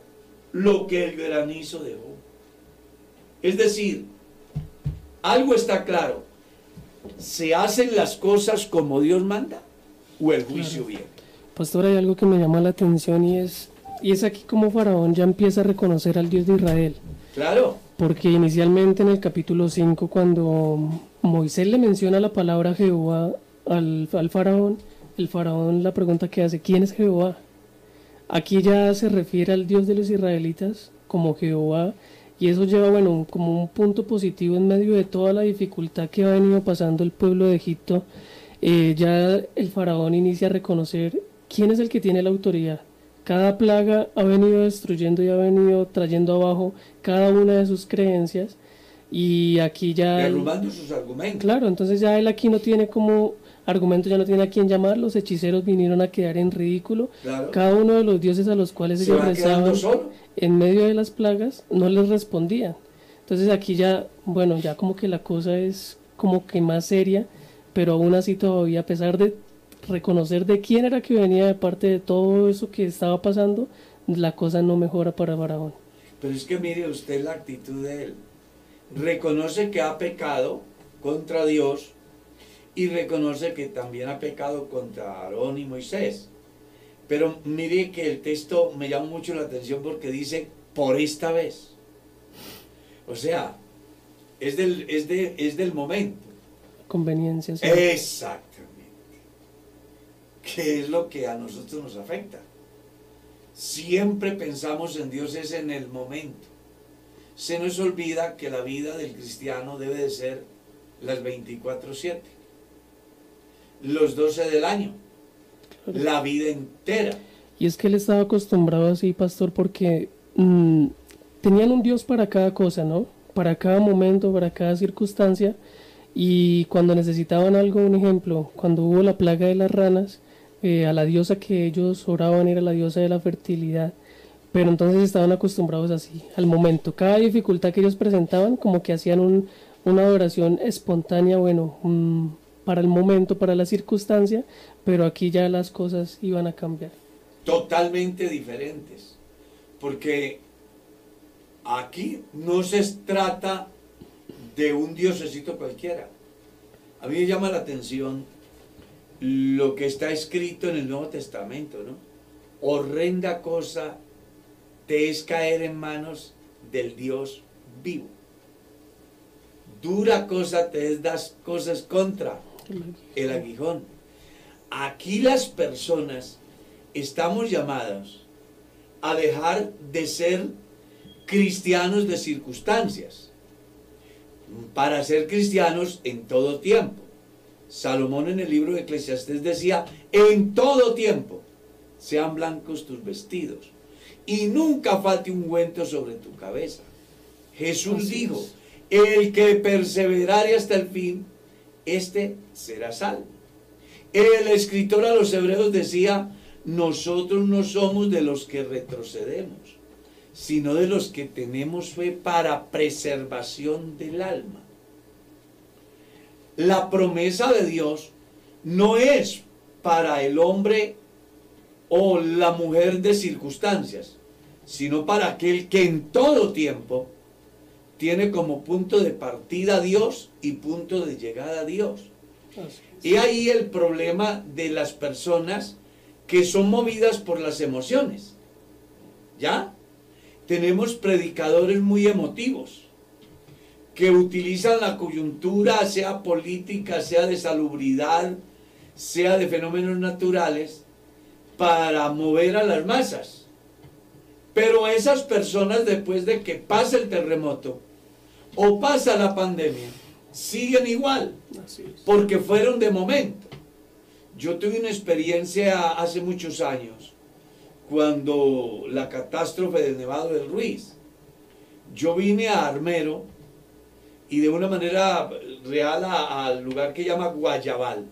[SPEAKER 4] lo que el granizo dejó. Es decir, algo está claro, ¿se hacen las cosas como Dios manda o el juicio
[SPEAKER 5] Claro.
[SPEAKER 4] viene?
[SPEAKER 5] Pastor, hay algo que me llama la atención y es, y es aquí como Faraón ya empieza a reconocer al Dios de Israel.
[SPEAKER 4] Claro,
[SPEAKER 5] Porque inicialmente en el capítulo 5, cuando Moisés le menciona la palabra Jehová al, al faraón, el faraón la pregunta que hace, ¿quién es Jehová? Aquí ya se refiere al Dios de los israelitas como Jehová y eso lleva, bueno, como un punto positivo en medio de toda la dificultad que ha venido pasando el pueblo de Egipto. eh, ya el faraón inicia a reconocer quién es el que tiene la autoridad. Cada plaga ha venido destruyendo y ha venido trayendo abajo cada una de sus creencias y aquí ya... él-
[SPEAKER 4] derrumbando sus argumentos.
[SPEAKER 5] Claro, entonces ya él aquí no tiene como argumento, ya no tiene a quién llamar, los hechiceros vinieron a quedar en ridículo.
[SPEAKER 4] Claro.
[SPEAKER 5] Cada uno de los dioses a los cuales ellos rezaban en medio de las plagas no les respondían. Entonces aquí ya, bueno, ya como que la cosa es como que más seria, pero aún así todavía, a pesar de reconocer de quién era que venía de parte de todo eso que estaba pasando, la cosa no mejora para Faraón.
[SPEAKER 4] Pero es que mire usted la actitud de él. Reconoce que ha pecado contra Dios y reconoce que también ha pecado contra Aarón y Moisés. Pero mire que el texto me llama mucho la atención porque dice, por esta vez. O sea, es del, es de, es del momento.
[SPEAKER 5] Conveniencia. sí.
[SPEAKER 4] Exactamente. ¿Qué es lo que a nosotros nos afecta? Siempre pensamos en Dios es en el momento. Se nos olvida que la vida del cristiano debe de ser las 24/7, los 12 del año, la vida entera.
[SPEAKER 5] Y es que él estaba acostumbrado así, pastor, porque mm, tenían un Dios para cada cosa, ¿no? Para cada momento, para cada circunstancia. Y cuando necesitaban algo, un ejemplo, cuando hubo la plaga de las ranas, eh, a la diosa que ellos oraban era la diosa de la fertilidad. Pero entonces estaban acostumbrados así, al momento. Cada dificultad que ellos presentaban, como que hacían un- una adoración espontánea, bueno, mm, para el momento, para la circunstancia, pero aquí ya las cosas iban a cambiar.
[SPEAKER 4] totalmente diferentes. Porque aquí no se trata de un diosecito cualquiera. A mí me llama la atención lo que está escrito en el Nuevo Testamento, ¿no? Horrenda cosa te es caer en manos del Dios vivo. Dura cosa te es dar cosas contra el aguijón. Aquí las personas estamos llamados a dejar de ser cristianos de circunstancias para ser cristianos en todo tiempo. Salomón en el libro de Eclesiastés decía, en todo tiempo sean blancos tus vestidos y nunca falte un ungüento sobre tu cabeza. Jesús dijo, el que perseverare hasta el fin, este será salvo. El escritor a los hebreos decía, nosotros no somos de los que retrocedemos, sino de los que tenemos fe para preservación del alma. La promesa de Dios no es para el hombre o la mujer de circunstancias, sino para aquel que en todo tiempo tiene como punto de partida a Dios y punto de llegada a Dios. Y ahí el problema de las personas que son movidas por las emociones. ¿Ya? Tenemos predicadores muy emotivos que utilizan la coyuntura, sea política, sea de salubridad, sea de fenómenos naturales, para mover a las masas. Pero esas personas después de que pasa el terremoto o pasa la pandemia, siguen igual porque fueron de momento. Yo tuve una experiencia hace muchos años, cuando la catástrofe del Nevado del Ruiz. Yo vine a Armero y de una manera real al lugar que llama Guayabal,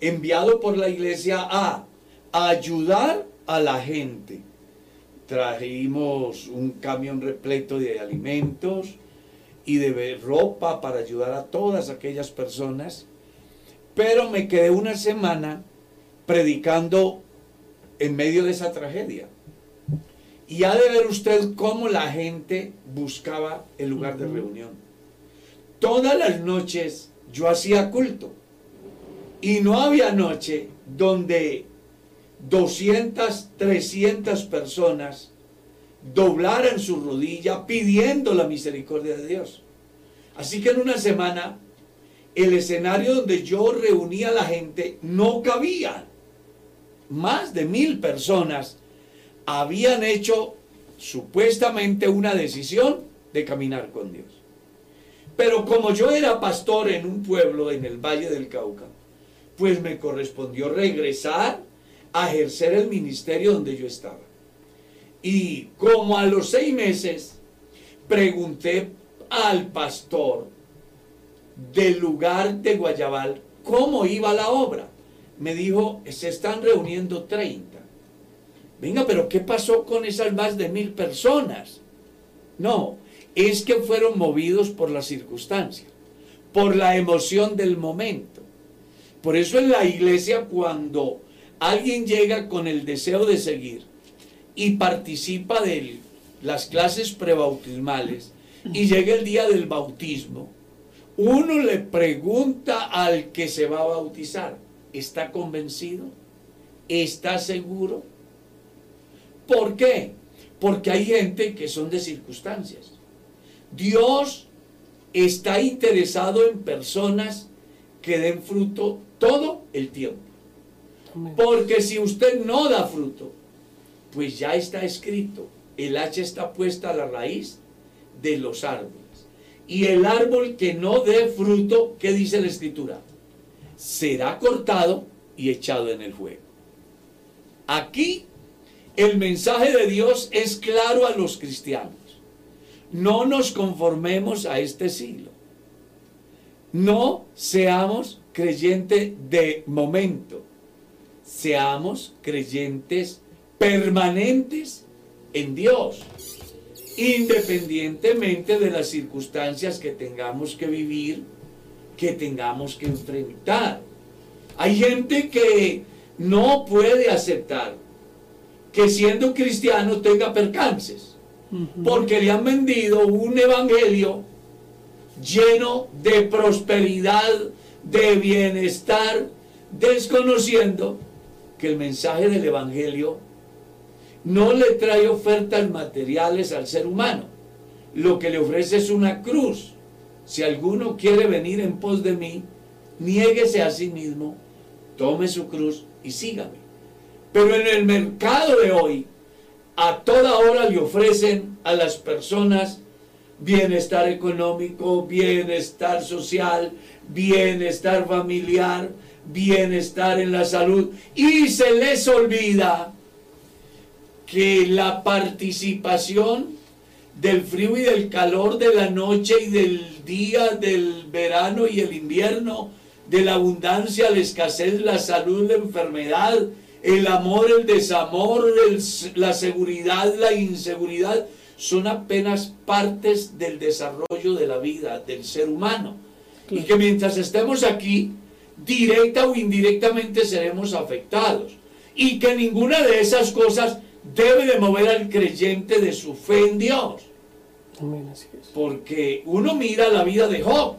[SPEAKER 4] enviado por la iglesia a ayudar a la gente. Trajimos un camión repleto de alimentos y de ropa para ayudar a todas aquellas personas, pero me quedé una semana predicando en medio de esa tragedia. Y ha de ver usted cómo la gente buscaba el lugar de reunión. Todas las noches yo hacía culto. Y no había noche donde 200, 300 personas doblaran su rodilla pidiendo la misericordia de Dios. Así que en una semana el escenario donde yo reunía a la gente no cabía. Más de mil personas habían hecho supuestamente una decisión de caminar con Dios. Pero como yo era pastor en un pueblo en el Valle del Cauca, pues me correspondió regresar a ejercer el ministerio donde yo estaba. Y como a los seis meses, pregunté al pastor del lugar de Guayabal cómo iba la obra. Me dijo, se están reuniendo 30. Venga, pero ¿qué pasó con esas más de mil personas? No, es que fueron movidos por la circunstancia, por la emoción del momento. Por eso en la iglesia cuando alguien llega con el deseo de seguir y participa de las clases prebautismales y llega el día del bautismo, uno le pregunta al que se va a bautizar, ¿está convencido? ¿Está seguro? ¿Por qué? Porque hay gente que son de circunstancias. Dios está interesado en personas que den fruto todo el tiempo. Porque si usted no da fruto, pues ya está escrito, el hacha está puesta a la raíz de los árboles. Y el árbol que no dé fruto, ¿qué dice la escritura? Será cortado y echado en el fuego. Aquí el mensaje de Dios es claro a los cristianos. No nos conformemos a este siglo. No seamos creyentes de momento. Seamos creyentes permanentes en Dios, independientemente de las circunstancias que tengamos que vivir, que tengamos que enfrentar. Hay gente que no puede aceptar que siendo cristiano tenga percances, porque le han vendido un evangelio lleno de prosperidad, de bienestar, desconociendo que el mensaje del evangelio no le trae ofertas materiales al ser humano. Lo que le ofrece es una cruz. Si alguno quiere venir en pos de mí, niéguese a sí mismo, tome su cruz y sígame. Pero en el mercado de hoy, a toda hora le ofrecen a las personas bienestar económico, bienestar social, bienestar familiar, bienestar en la salud. Y se les olvida que la participación del frío y del calor de la noche y del día, del verano y el invierno, de la abundancia, la escasez, la salud, la enfermedad, el amor, el desamor, el- la seguridad, la inseguridad, son apenas partes del desarrollo de la vida del ser humano. Y que mientras estemos aquí, directa o indirectamente seremos afectados. Y que ninguna de esas cosas debe de mover al creyente de su fe en Dios. Porque uno mira la vida de Job.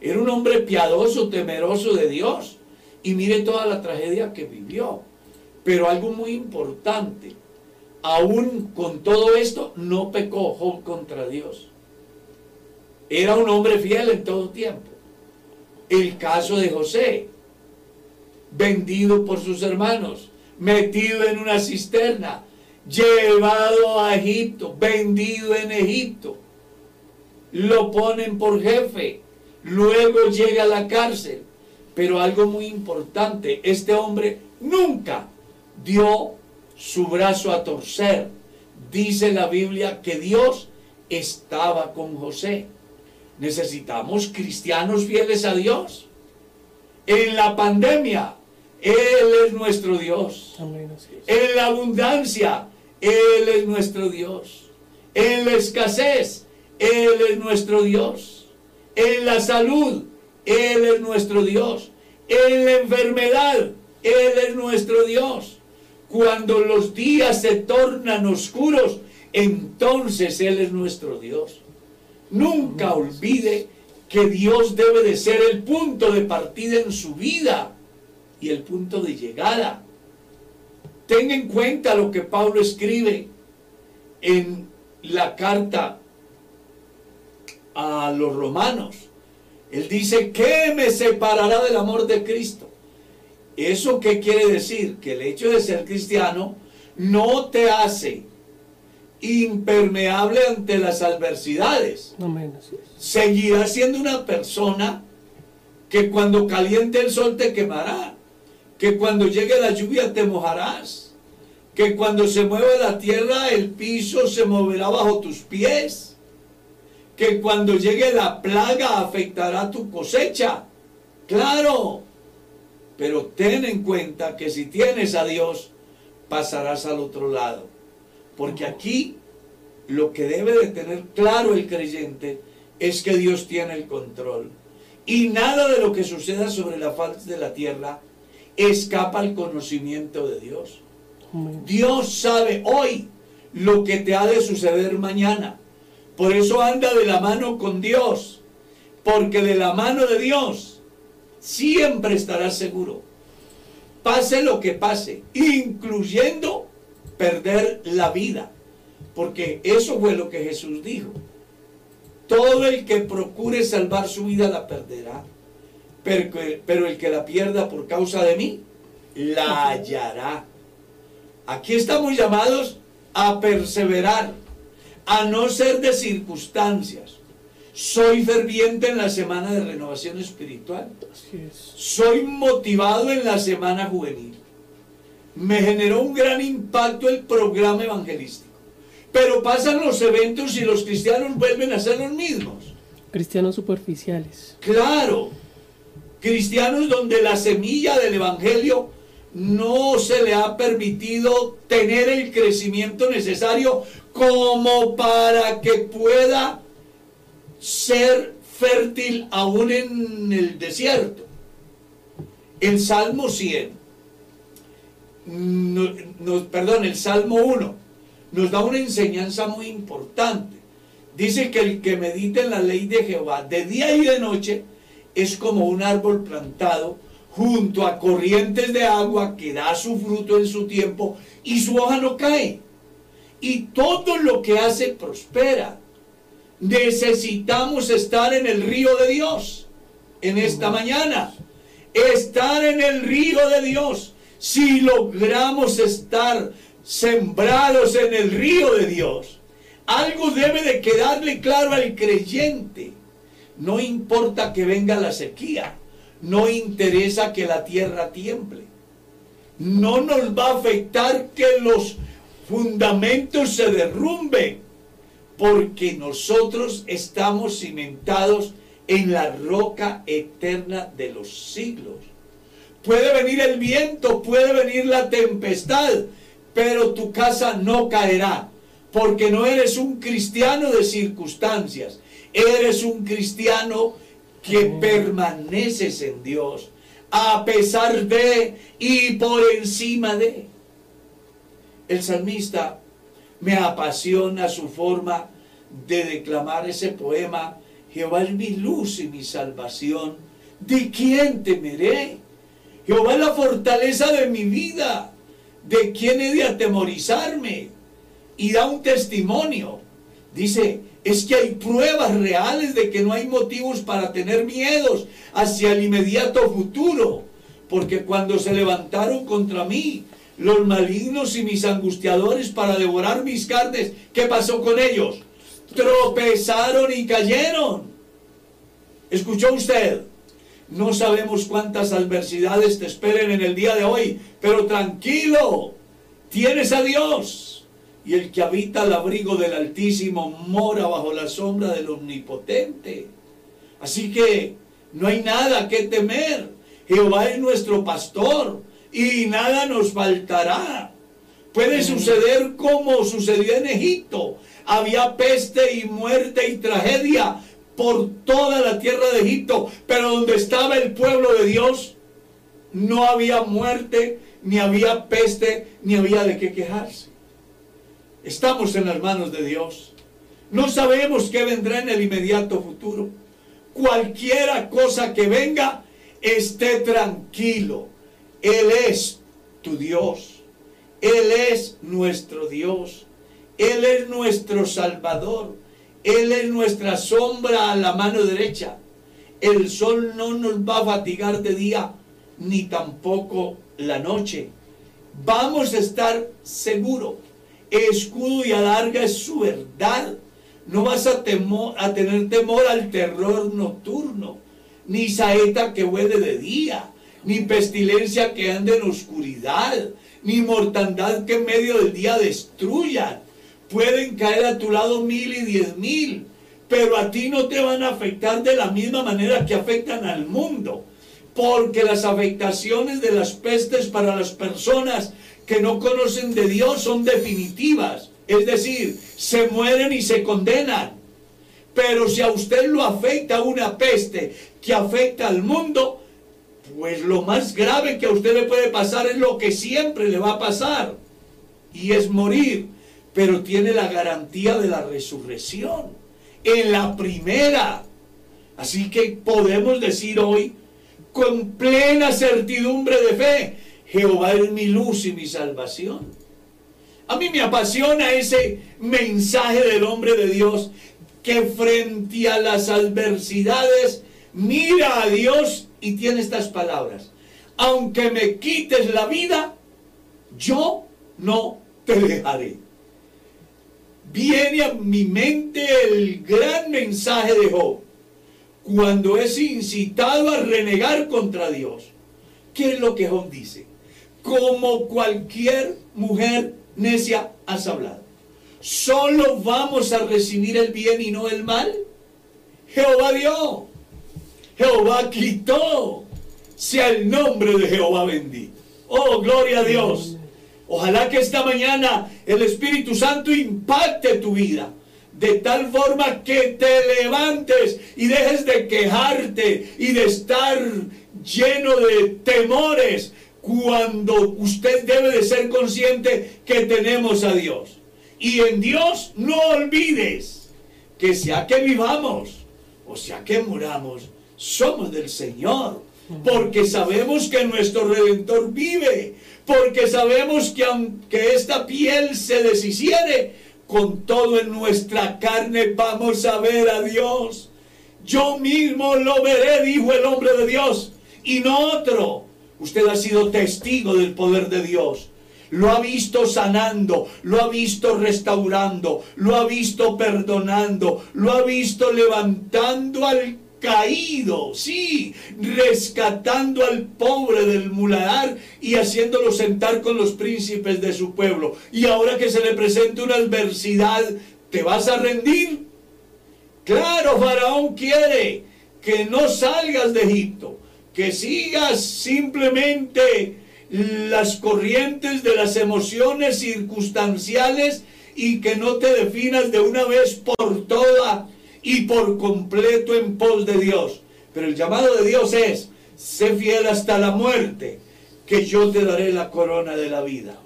[SPEAKER 4] Era un hombre piadoso, temeroso de Dios. Y mire toda la tragedia que vivió. Pero algo muy importante, aún con todo esto, no pecó Job contra Dios. Era un hombre fiel en todo tiempo. El caso de José, vendido por sus hermanos, metido en una cisterna, llevado a Egipto, vendido en Egipto. Lo ponen por jefe, luego llega a la cárcel. Pero algo muy importante, este hombre nunca dio su brazo a torcer. Dice la Biblia que Dios estaba con José. Necesitamos cristianos fieles a Dios. En la pandemia, Él es nuestro Dios.
[SPEAKER 5] Amén.
[SPEAKER 4] En la abundancia, Él es nuestro Dios. En la escasez, Él es nuestro Dios. En la salud, Él es nuestro Dios. En la enfermedad, Él es nuestro Dios. Cuando los días se tornan oscuros, entonces Él es nuestro Dios. Nunca olvide que Dios debe de ser el punto de partida en su vida y el punto de llegada. Tenga en cuenta lo que Pablo escribe en la carta a los romanos. Él dice, ¿qué me separará del amor de Cristo? ¿Eso qué quiere decir? Que el hecho de ser cristiano no te hace impermeable ante las adversidades.
[SPEAKER 5] Amén.
[SPEAKER 4] Seguirás siendo una persona que cuando caliente el sol te quemará, que cuando llegue la lluvia te mojarás, que cuando se mueve la tierra el piso se moverá bajo tus pies, que cuando llegue la plaga afectará tu cosecha. Claro, pero ten en cuenta que si tienes a Dios, pasarás al otro lado. Porque aquí lo que debe de tener claro el creyente es que Dios tiene el control. Y nada de lo que suceda sobre la faz de la tierra escapa al conocimiento de Dios. Dios sabe hoy lo que te ha de suceder mañana. Por eso anda de la mano con Dios. Porque de la mano de Dios siempre estarás seguro. Pase lo que pase, incluyendo perder la vida. Porque eso fue lo que Jesús dijo. Todo el que procure salvar su vida la perderá. Pero, el que la pierda por causa de mí, la hallará. Aquí estamos llamados a perseverar, a no ser de circunstancias. Soy ferviente en la semana de renovación espiritual. Soy motivado en la semana juvenil. Me generó un gran impacto el programa evangelístico. Pero pasan los eventos y los cristianos vuelven a ser los mismos.
[SPEAKER 5] Cristianos superficiales.
[SPEAKER 4] Claro, cristianos donde la semilla del Evangelio no se le ha permitido tener el crecimiento necesario como para que pueda ser fértil aún en el desierto. El Salmo 100, no- no- perdón, el Salmo 1 nos da una enseñanza muy importante. Dice que el que medita en la ley de Jehová de día y de noche es como un árbol plantado junto a corrientes de agua que da su fruto en su tiempo y su hoja no cae. Y todo lo que hace prospera. Necesitamos estar en el río de Dios en esta mañana. Estar en el río de Dios. Si logramos estar sembrados en el río de Dios, algo debe de quedarle claro al creyente. No importa que venga la sequía, no interesa que la tierra tiemble. No nos va a afectar que los fundamentos se derrumben, porque nosotros estamos cimentados en la roca eterna de los siglos. Puede venir el viento, puede venir la tempestad, pero tu casa no caerá, porque no eres un cristiano de circunstancias, eres un cristiano que permaneces en Dios, a pesar de y por encima de. El salmista me apasiona su forma de declamar ese poema, Jehová es mi luz y mi salvación, ¿de quién temeré? Jehová es la fortaleza de mi vida, ¿de quién he de atemorizarme? Y da un testimonio. Dice, es que hay pruebas reales de que no hay motivos para tener miedos hacia el inmediato futuro. Porque cuando se levantaron contra mí los malignos y mis angustiadores para devorar mis carnes, ¿qué pasó con ellos? Tropezaron y cayeron. ¿Escuchó usted? No sabemos cuántas adversidades te esperen en el día de hoy, pero tranquilo, tienes a Dios. Y el que habita al abrigo del Altísimo mora bajo la sombra del Omnipotente. Así que no hay nada que temer. Jehová es nuestro pastor y nada nos faltará. Puede suceder como sucedió en Egipto. Había peste y muerte y tragedia por toda la tierra de Egipto, pero donde estaba el pueblo de Dios, no había muerte, ni había peste, ni había de qué quejarse. Estamos en las manos de Dios. No sabemos qué vendrá en el inmediato futuro. Cualquiera cosa que venga, esté tranquilo. Él es tu Dios. Él es nuestro Dios. Él es nuestro Salvador. Él es nuestra sombra a la mano derecha. El sol no nos va a fatigar de día, ni tampoco la noche. Vamos a estar seguros. Escudo y alarga es su verdad. No vas a, temo- a tener temor al terror nocturno, ni saeta que huele de día, ni pestilencia que ande en oscuridad, ni mortandad que en medio del día destruya. Pueden caer a tu lado mil y diez mil, pero a ti no te van a afectar de la misma manera que afectan al mundo. Porque las afectaciones de las pestes para las personas que no conocen de Dios son definitivas. Es decir, se mueren y se condenan. Pero si a usted lo afecta una peste que afecta al mundo, pues lo más grave que a usted le puede pasar es lo que siempre le va a pasar. Y es morir. Pero tiene la garantía de la resurrección. En la primera. Así que podemos decir hoy con plena certidumbre de fe, Jehová es mi luz y mi salvación. A mí me apasiona ese mensaje del hombre de Dios que frente a las adversidades mira a Dios y tiene estas palabras. Aunque me quites la vida, yo no te dejaré. Viene a mi mente el gran mensaje de Job cuando es incitado a renegar contra Dios. ¿Qué es lo que Job dice? Como cualquier mujer necia has hablado. ¿Solo vamos a recibir el bien y no el mal? Jehová dio. Jehová quitó. Sea el nombre de Jehová bendito. Oh, gloria a Dios. Ojalá que esta mañana el Espíritu Santo impacte tu vida. De tal forma que te levantes y dejes de quejarte y de estar lleno de temores cuando usted debe de ser consciente que tenemos a Dios. Y en Dios no olvides que sea que vivamos o sea que muramos, somos del Señor. Porque sabemos que nuestro Redentor vive. Porque sabemos que aunque esta piel se deshiciere, con todo en nuestra carne vamos a ver a Dios. Yo mismo lo veré, dijo el hombre de Dios, y no otro. Usted ha sido testigo del poder de Dios. Lo ha visto sanando, lo ha visto restaurando, lo ha visto perdonando, lo ha visto levantando al caído, sí, rescatando al pobre del muladar y haciéndolo sentar con los príncipes de su pueblo. Y ahora que se le presenta una adversidad, ¿te vas a rendir? Claro, Faraón quiere que no salgas de Egipto, que sigas simplemente las corrientes de las emociones circunstanciales y que no te definas de una vez por toda y por completo en pos de Dios. Pero el llamado de Dios es, sé fiel hasta la muerte, que yo te daré la corona de la vida.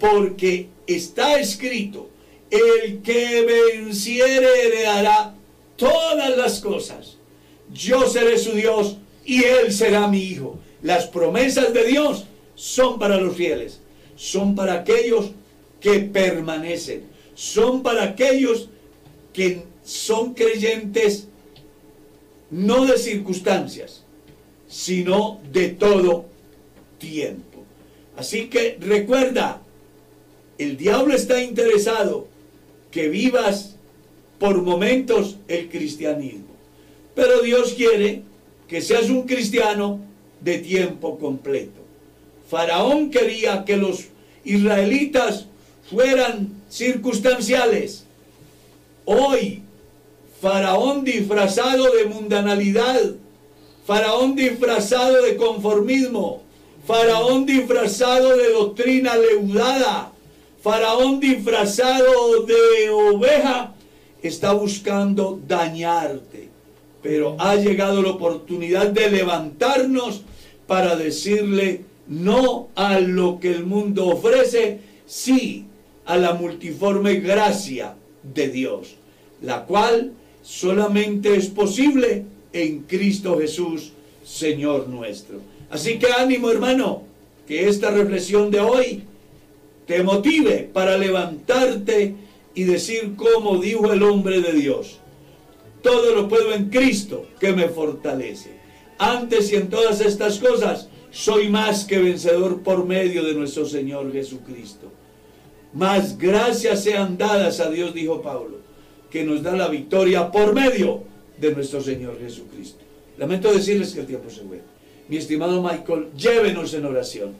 [SPEAKER 4] Porque está escrito, el que venciere heredará todas las cosas. Yo seré su Dios y él será mi hijo. Las promesas de Dios son para los fieles, son para aquellos que permanecen, son para aquellos que son creyentes no de circunstancias, sino de todo tiempo. Así que recuerda, el diablo está interesado que vivas por momentos el cristianismo, pero Dios quiere que seas un cristiano de tiempo completo. Faraón quería que los israelitas fueran circunstanciales. Hoy Faraón disfrazado de mundanalidad, Faraón disfrazado de conformismo, Faraón disfrazado de doctrina leudada, Faraón disfrazado de oveja, está buscando dañarte. Pero ha llegado la oportunidad de levantarnos para decirle no a lo que el mundo ofrece, sí a la multiforme gracia de Dios, la cual solamente es posible en Cristo Jesús, Señor nuestro. Así que ánimo hermano, que esta reflexión de hoy te motive para levantarte y decir como dijo el hombre de Dios, todo lo puedo en Cristo que me fortalece. Antes y en todas estas cosas, soy más que vencedor por medio de nuestro Señor Jesucristo. Más gracias sean dadas a Dios, dijo Pablo, que nos da la victoria por medio de nuestro Señor Jesucristo. Lamento decirles que el tiempo se fue. Mi estimado Michael, llévenos en oración.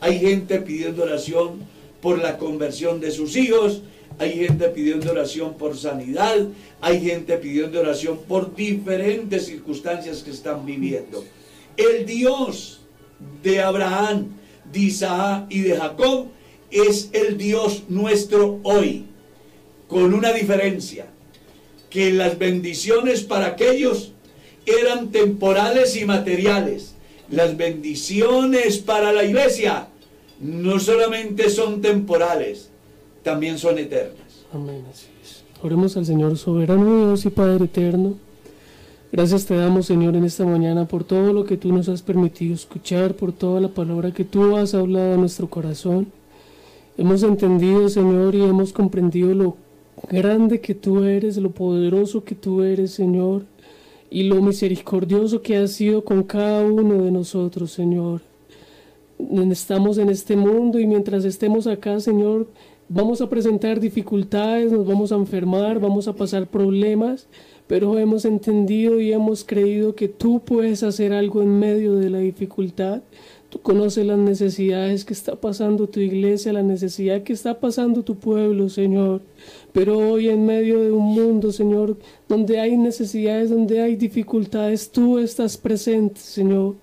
[SPEAKER 4] Hay gente pidiendo oración por la conversión de sus hijos, hay gente pidiendo oración por sanidad, hay gente pidiendo oración por diferentes circunstancias que están viviendo. El Dios de Abraham, de Isaac y de Jacob es el Dios nuestro hoy, con una diferencia, que las bendiciones para aquellos eran temporales y materiales. Las bendiciones para la iglesia no solamente son temporales, también son eternas.
[SPEAKER 5] Amén, así es. Oremos al Señor soberano Dios y Padre eterno. Gracias te damos, Señor, en esta mañana por todo lo que tú nos has permitido escuchar, por toda la palabra que tú has hablado a nuestro corazón. Hemos entendido, Señor, y hemos comprendido lo grande que tú eres, lo poderoso que tú eres, Señor, y lo misericordioso que has sido con cada uno de nosotros, Señor. Estamos en este mundo y mientras estemos acá, Señor, vamos a presentar dificultades, nos vamos a enfermar, vamos a pasar problemas, pero hemos entendido y hemos creído que tú puedes hacer algo en medio de la dificultad. Tú conoces las necesidades que está pasando tu iglesia, la necesidad que está pasando tu pueblo, Señor. Pero hoy en medio de un mundo, Señor, donde hay necesidades, donde hay dificultades, tú estás presente, Señor.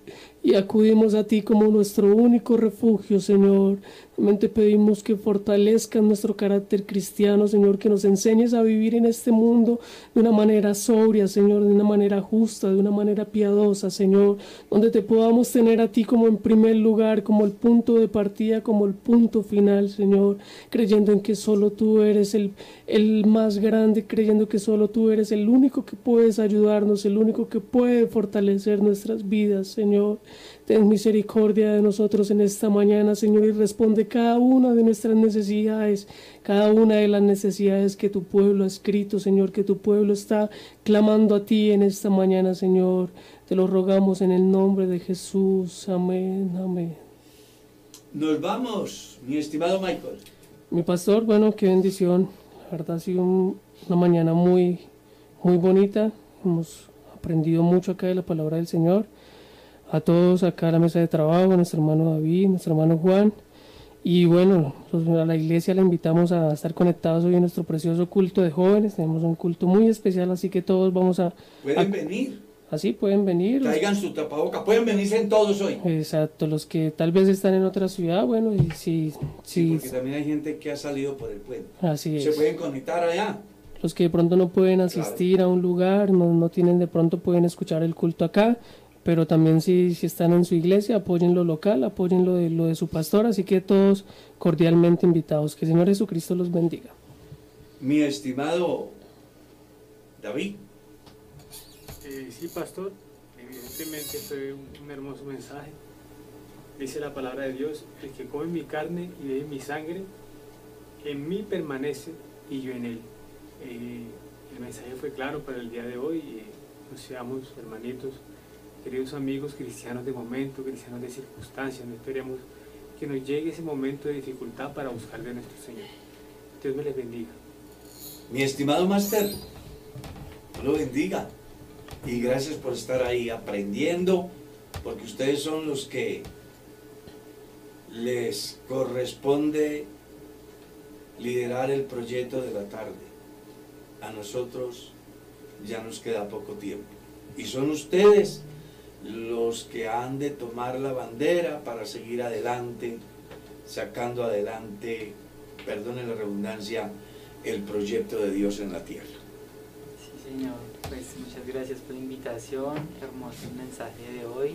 [SPEAKER 5] Y acudimos a ti como nuestro único refugio, Señor. También te pedimos que fortalezcas nuestro carácter cristiano, Señor, que nos enseñes a vivir en este mundo de una manera sobria, Señor, de una manera justa, de una manera piadosa, Señor, donde te podamos tener a ti como en primer lugar, como el punto de partida, como el punto final, Señor, creyendo en que solo tú eres el, el más grande, creyendo que solo tú eres el único que puedes ayudarnos, el único que puede fortalecer nuestras vidas, Señor. Ten misericordia de nosotros en esta mañana, Señor, y responde cada una de nuestras necesidades, cada una de las necesidades que tu pueblo ha escrito, Señor, que tu pueblo está clamando a ti en esta mañana, Señor. Te lo rogamos en el nombre de Jesús. Amén, amén.
[SPEAKER 4] Nos vamos, mi estimado Michael.
[SPEAKER 5] Mi pastor, bueno, qué bendición. La verdad ha sido un- una mañana muy, muy bonita. Hemos aprendido mucho acá de la palabra del Señor. A todos acá a la mesa de trabajo, a nuestro hermano David, nuestro hermano Juan. Y bueno, pues, a la iglesia le invitamos a estar conectados hoy en nuestro precioso culto de jóvenes. Tenemos un culto muy especial, así que todos vamos a...
[SPEAKER 4] Pueden
[SPEAKER 5] a-
[SPEAKER 4] venir,
[SPEAKER 5] así pueden venir.
[SPEAKER 4] traigan su tapaboca, pueden venirse en todos hoy.
[SPEAKER 5] Exacto, los que tal vez están en otra ciudad, bueno, y si,
[SPEAKER 4] Sí,
[SPEAKER 5] si
[SPEAKER 4] porque también hay gente que ha salido por el puente.
[SPEAKER 5] así
[SPEAKER 4] Se
[SPEAKER 5] es.
[SPEAKER 4] pueden conectar allá.
[SPEAKER 5] Los que de pronto no pueden asistir a un lugar, no, no tienen de pronto pueden escuchar el culto acá, pero también si, si están en su iglesia, apoyen lo local, apoyen lo de, lo de su pastor, así que todos cordialmente invitados. Que el Señor Jesucristo los bendiga.
[SPEAKER 4] Mi estimado David,
[SPEAKER 6] Eh, sí, pastor, evidentemente fue un, un hermoso mensaje. Dice la palabra de Dios, el que come mi carne y bebe mi sangre, en mí permanece y yo en él. Eh, el mensaje fue claro para el día de hoy. eh, no seamos hermanitos, queridos amigos cristianos de momento, cristianos de circunstancia, no esperemos que nos llegue ese momento de dificultad para buscar de nuestro Señor. Dios me les bendiga.
[SPEAKER 4] mi estimado Master, lo bendiga. Y gracias por estar ahí aprendiendo, porque ustedes son los que les corresponde liderar el proyecto de la tarde. A nosotros ya nos queda poco tiempo. Y son ustedes los que han de tomar la bandera para seguir adelante, sacando adelante, perdone la redundancia, el proyecto de Dios en la tierra.
[SPEAKER 7] Sí, Señor. Pues muchas gracias por la invitación. Hermoso mensaje de hoy.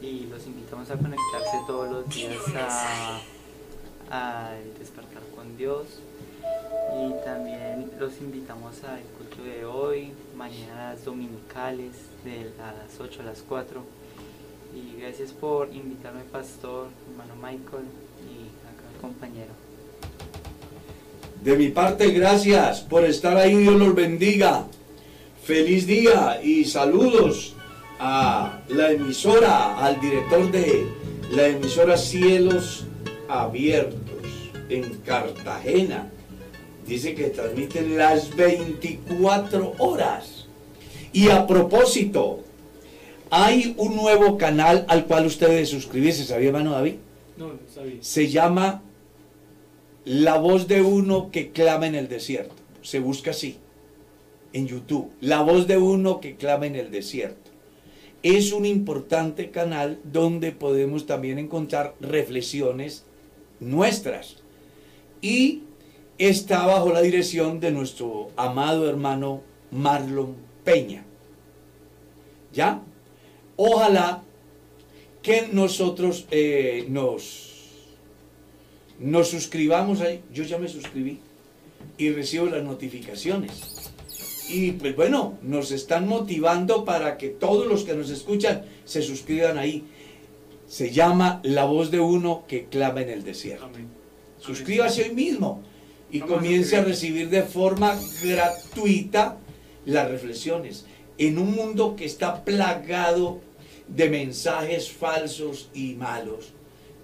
[SPEAKER 7] Y los invitamos a conectarse todos los días a, despertar con Dios. Y también los invitamos al culto de hoy, mañanas dominicales de las 8 a las 4. Y gracias por invitarme, pastor, hermano Michael y acá el compañero.
[SPEAKER 4] De mi parte, gracias por estar ahí, Dios los bendiga. Feliz día y saludos a la emisora, al director de la emisora Cielos Abiertos en Cartagena. Dice que transmiten las 24 horas. Y a propósito, hay un nuevo canal al cual ustedes suscribirse, ¿sabía, hermano David?
[SPEAKER 6] No, no sabía.
[SPEAKER 4] Se llama La voz de uno que clama en el desierto. Se busca así en YouTube. La voz de uno que clama en el desierto. Es un importante canal donde podemos también encontrar reflexiones nuestras. Y está bajo la dirección de nuestro amado hermano Marlon Peña. ¿Ya? Ojalá que nosotros eh, nos, nos suscribamos ahí. Yo ya me suscribí y recibo las notificaciones. Y pues bueno, nos están motivando para que todos los que nos escuchan se suscriban ahí. Se llama La voz de uno que clama en el desierto.
[SPEAKER 6] Amén.
[SPEAKER 4] Suscríbase hoy mismo y
[SPEAKER 6] Vamos
[SPEAKER 4] comience a recibir de forma gratuita las reflexiones. En un mundo que está plagado de mensajes falsos y malos,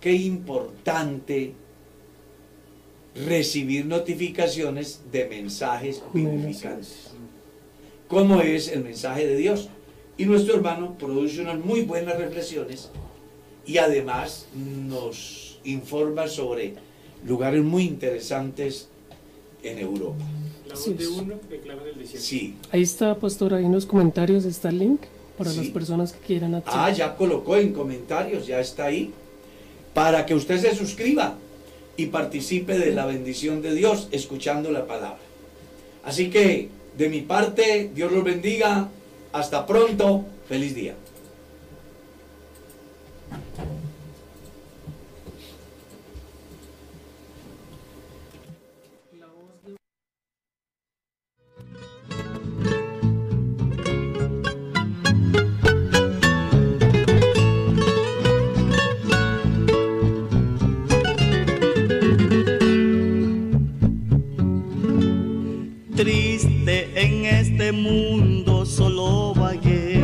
[SPEAKER 4] qué importante recibir notificaciones de mensajes vivificantes, como es el mensaje de Dios. Y nuestro hermano produce unas muy buenas reflexiones y además nos informa sobre lugares muy interesantes en Europa.
[SPEAKER 6] La voz
[SPEAKER 5] Sí,
[SPEAKER 6] de uno que clama en el desierto.
[SPEAKER 4] Sí.
[SPEAKER 5] Ahí está, pastor, ahí en los comentarios está el link para
[SPEAKER 4] Sí.
[SPEAKER 5] las personas que quieran acceder.
[SPEAKER 4] Ah, ya colocó en comentarios, ya está ahí. Para que usted se suscriba y participe de la bendición de Dios escuchando la palabra. Así que, de mi parte, Dios los bendiga. Hasta pronto. Feliz día.
[SPEAKER 10] Triste en este mundo solo vagué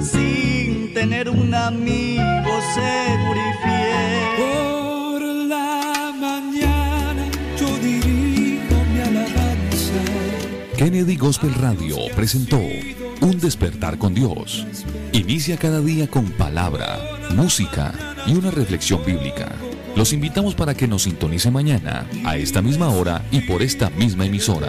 [SPEAKER 10] Sin tener un amigo seguro y fiel
[SPEAKER 3] Por la mañana yo dirijo mi alabanza.
[SPEAKER 2] Kennedy Gospel Radio presentó Un despertar con Dios. Inicia cada día con palabra, música y una reflexión bíblica. Los invitamos para que nos sintonice mañana a esta misma hora y por esta misma emisora.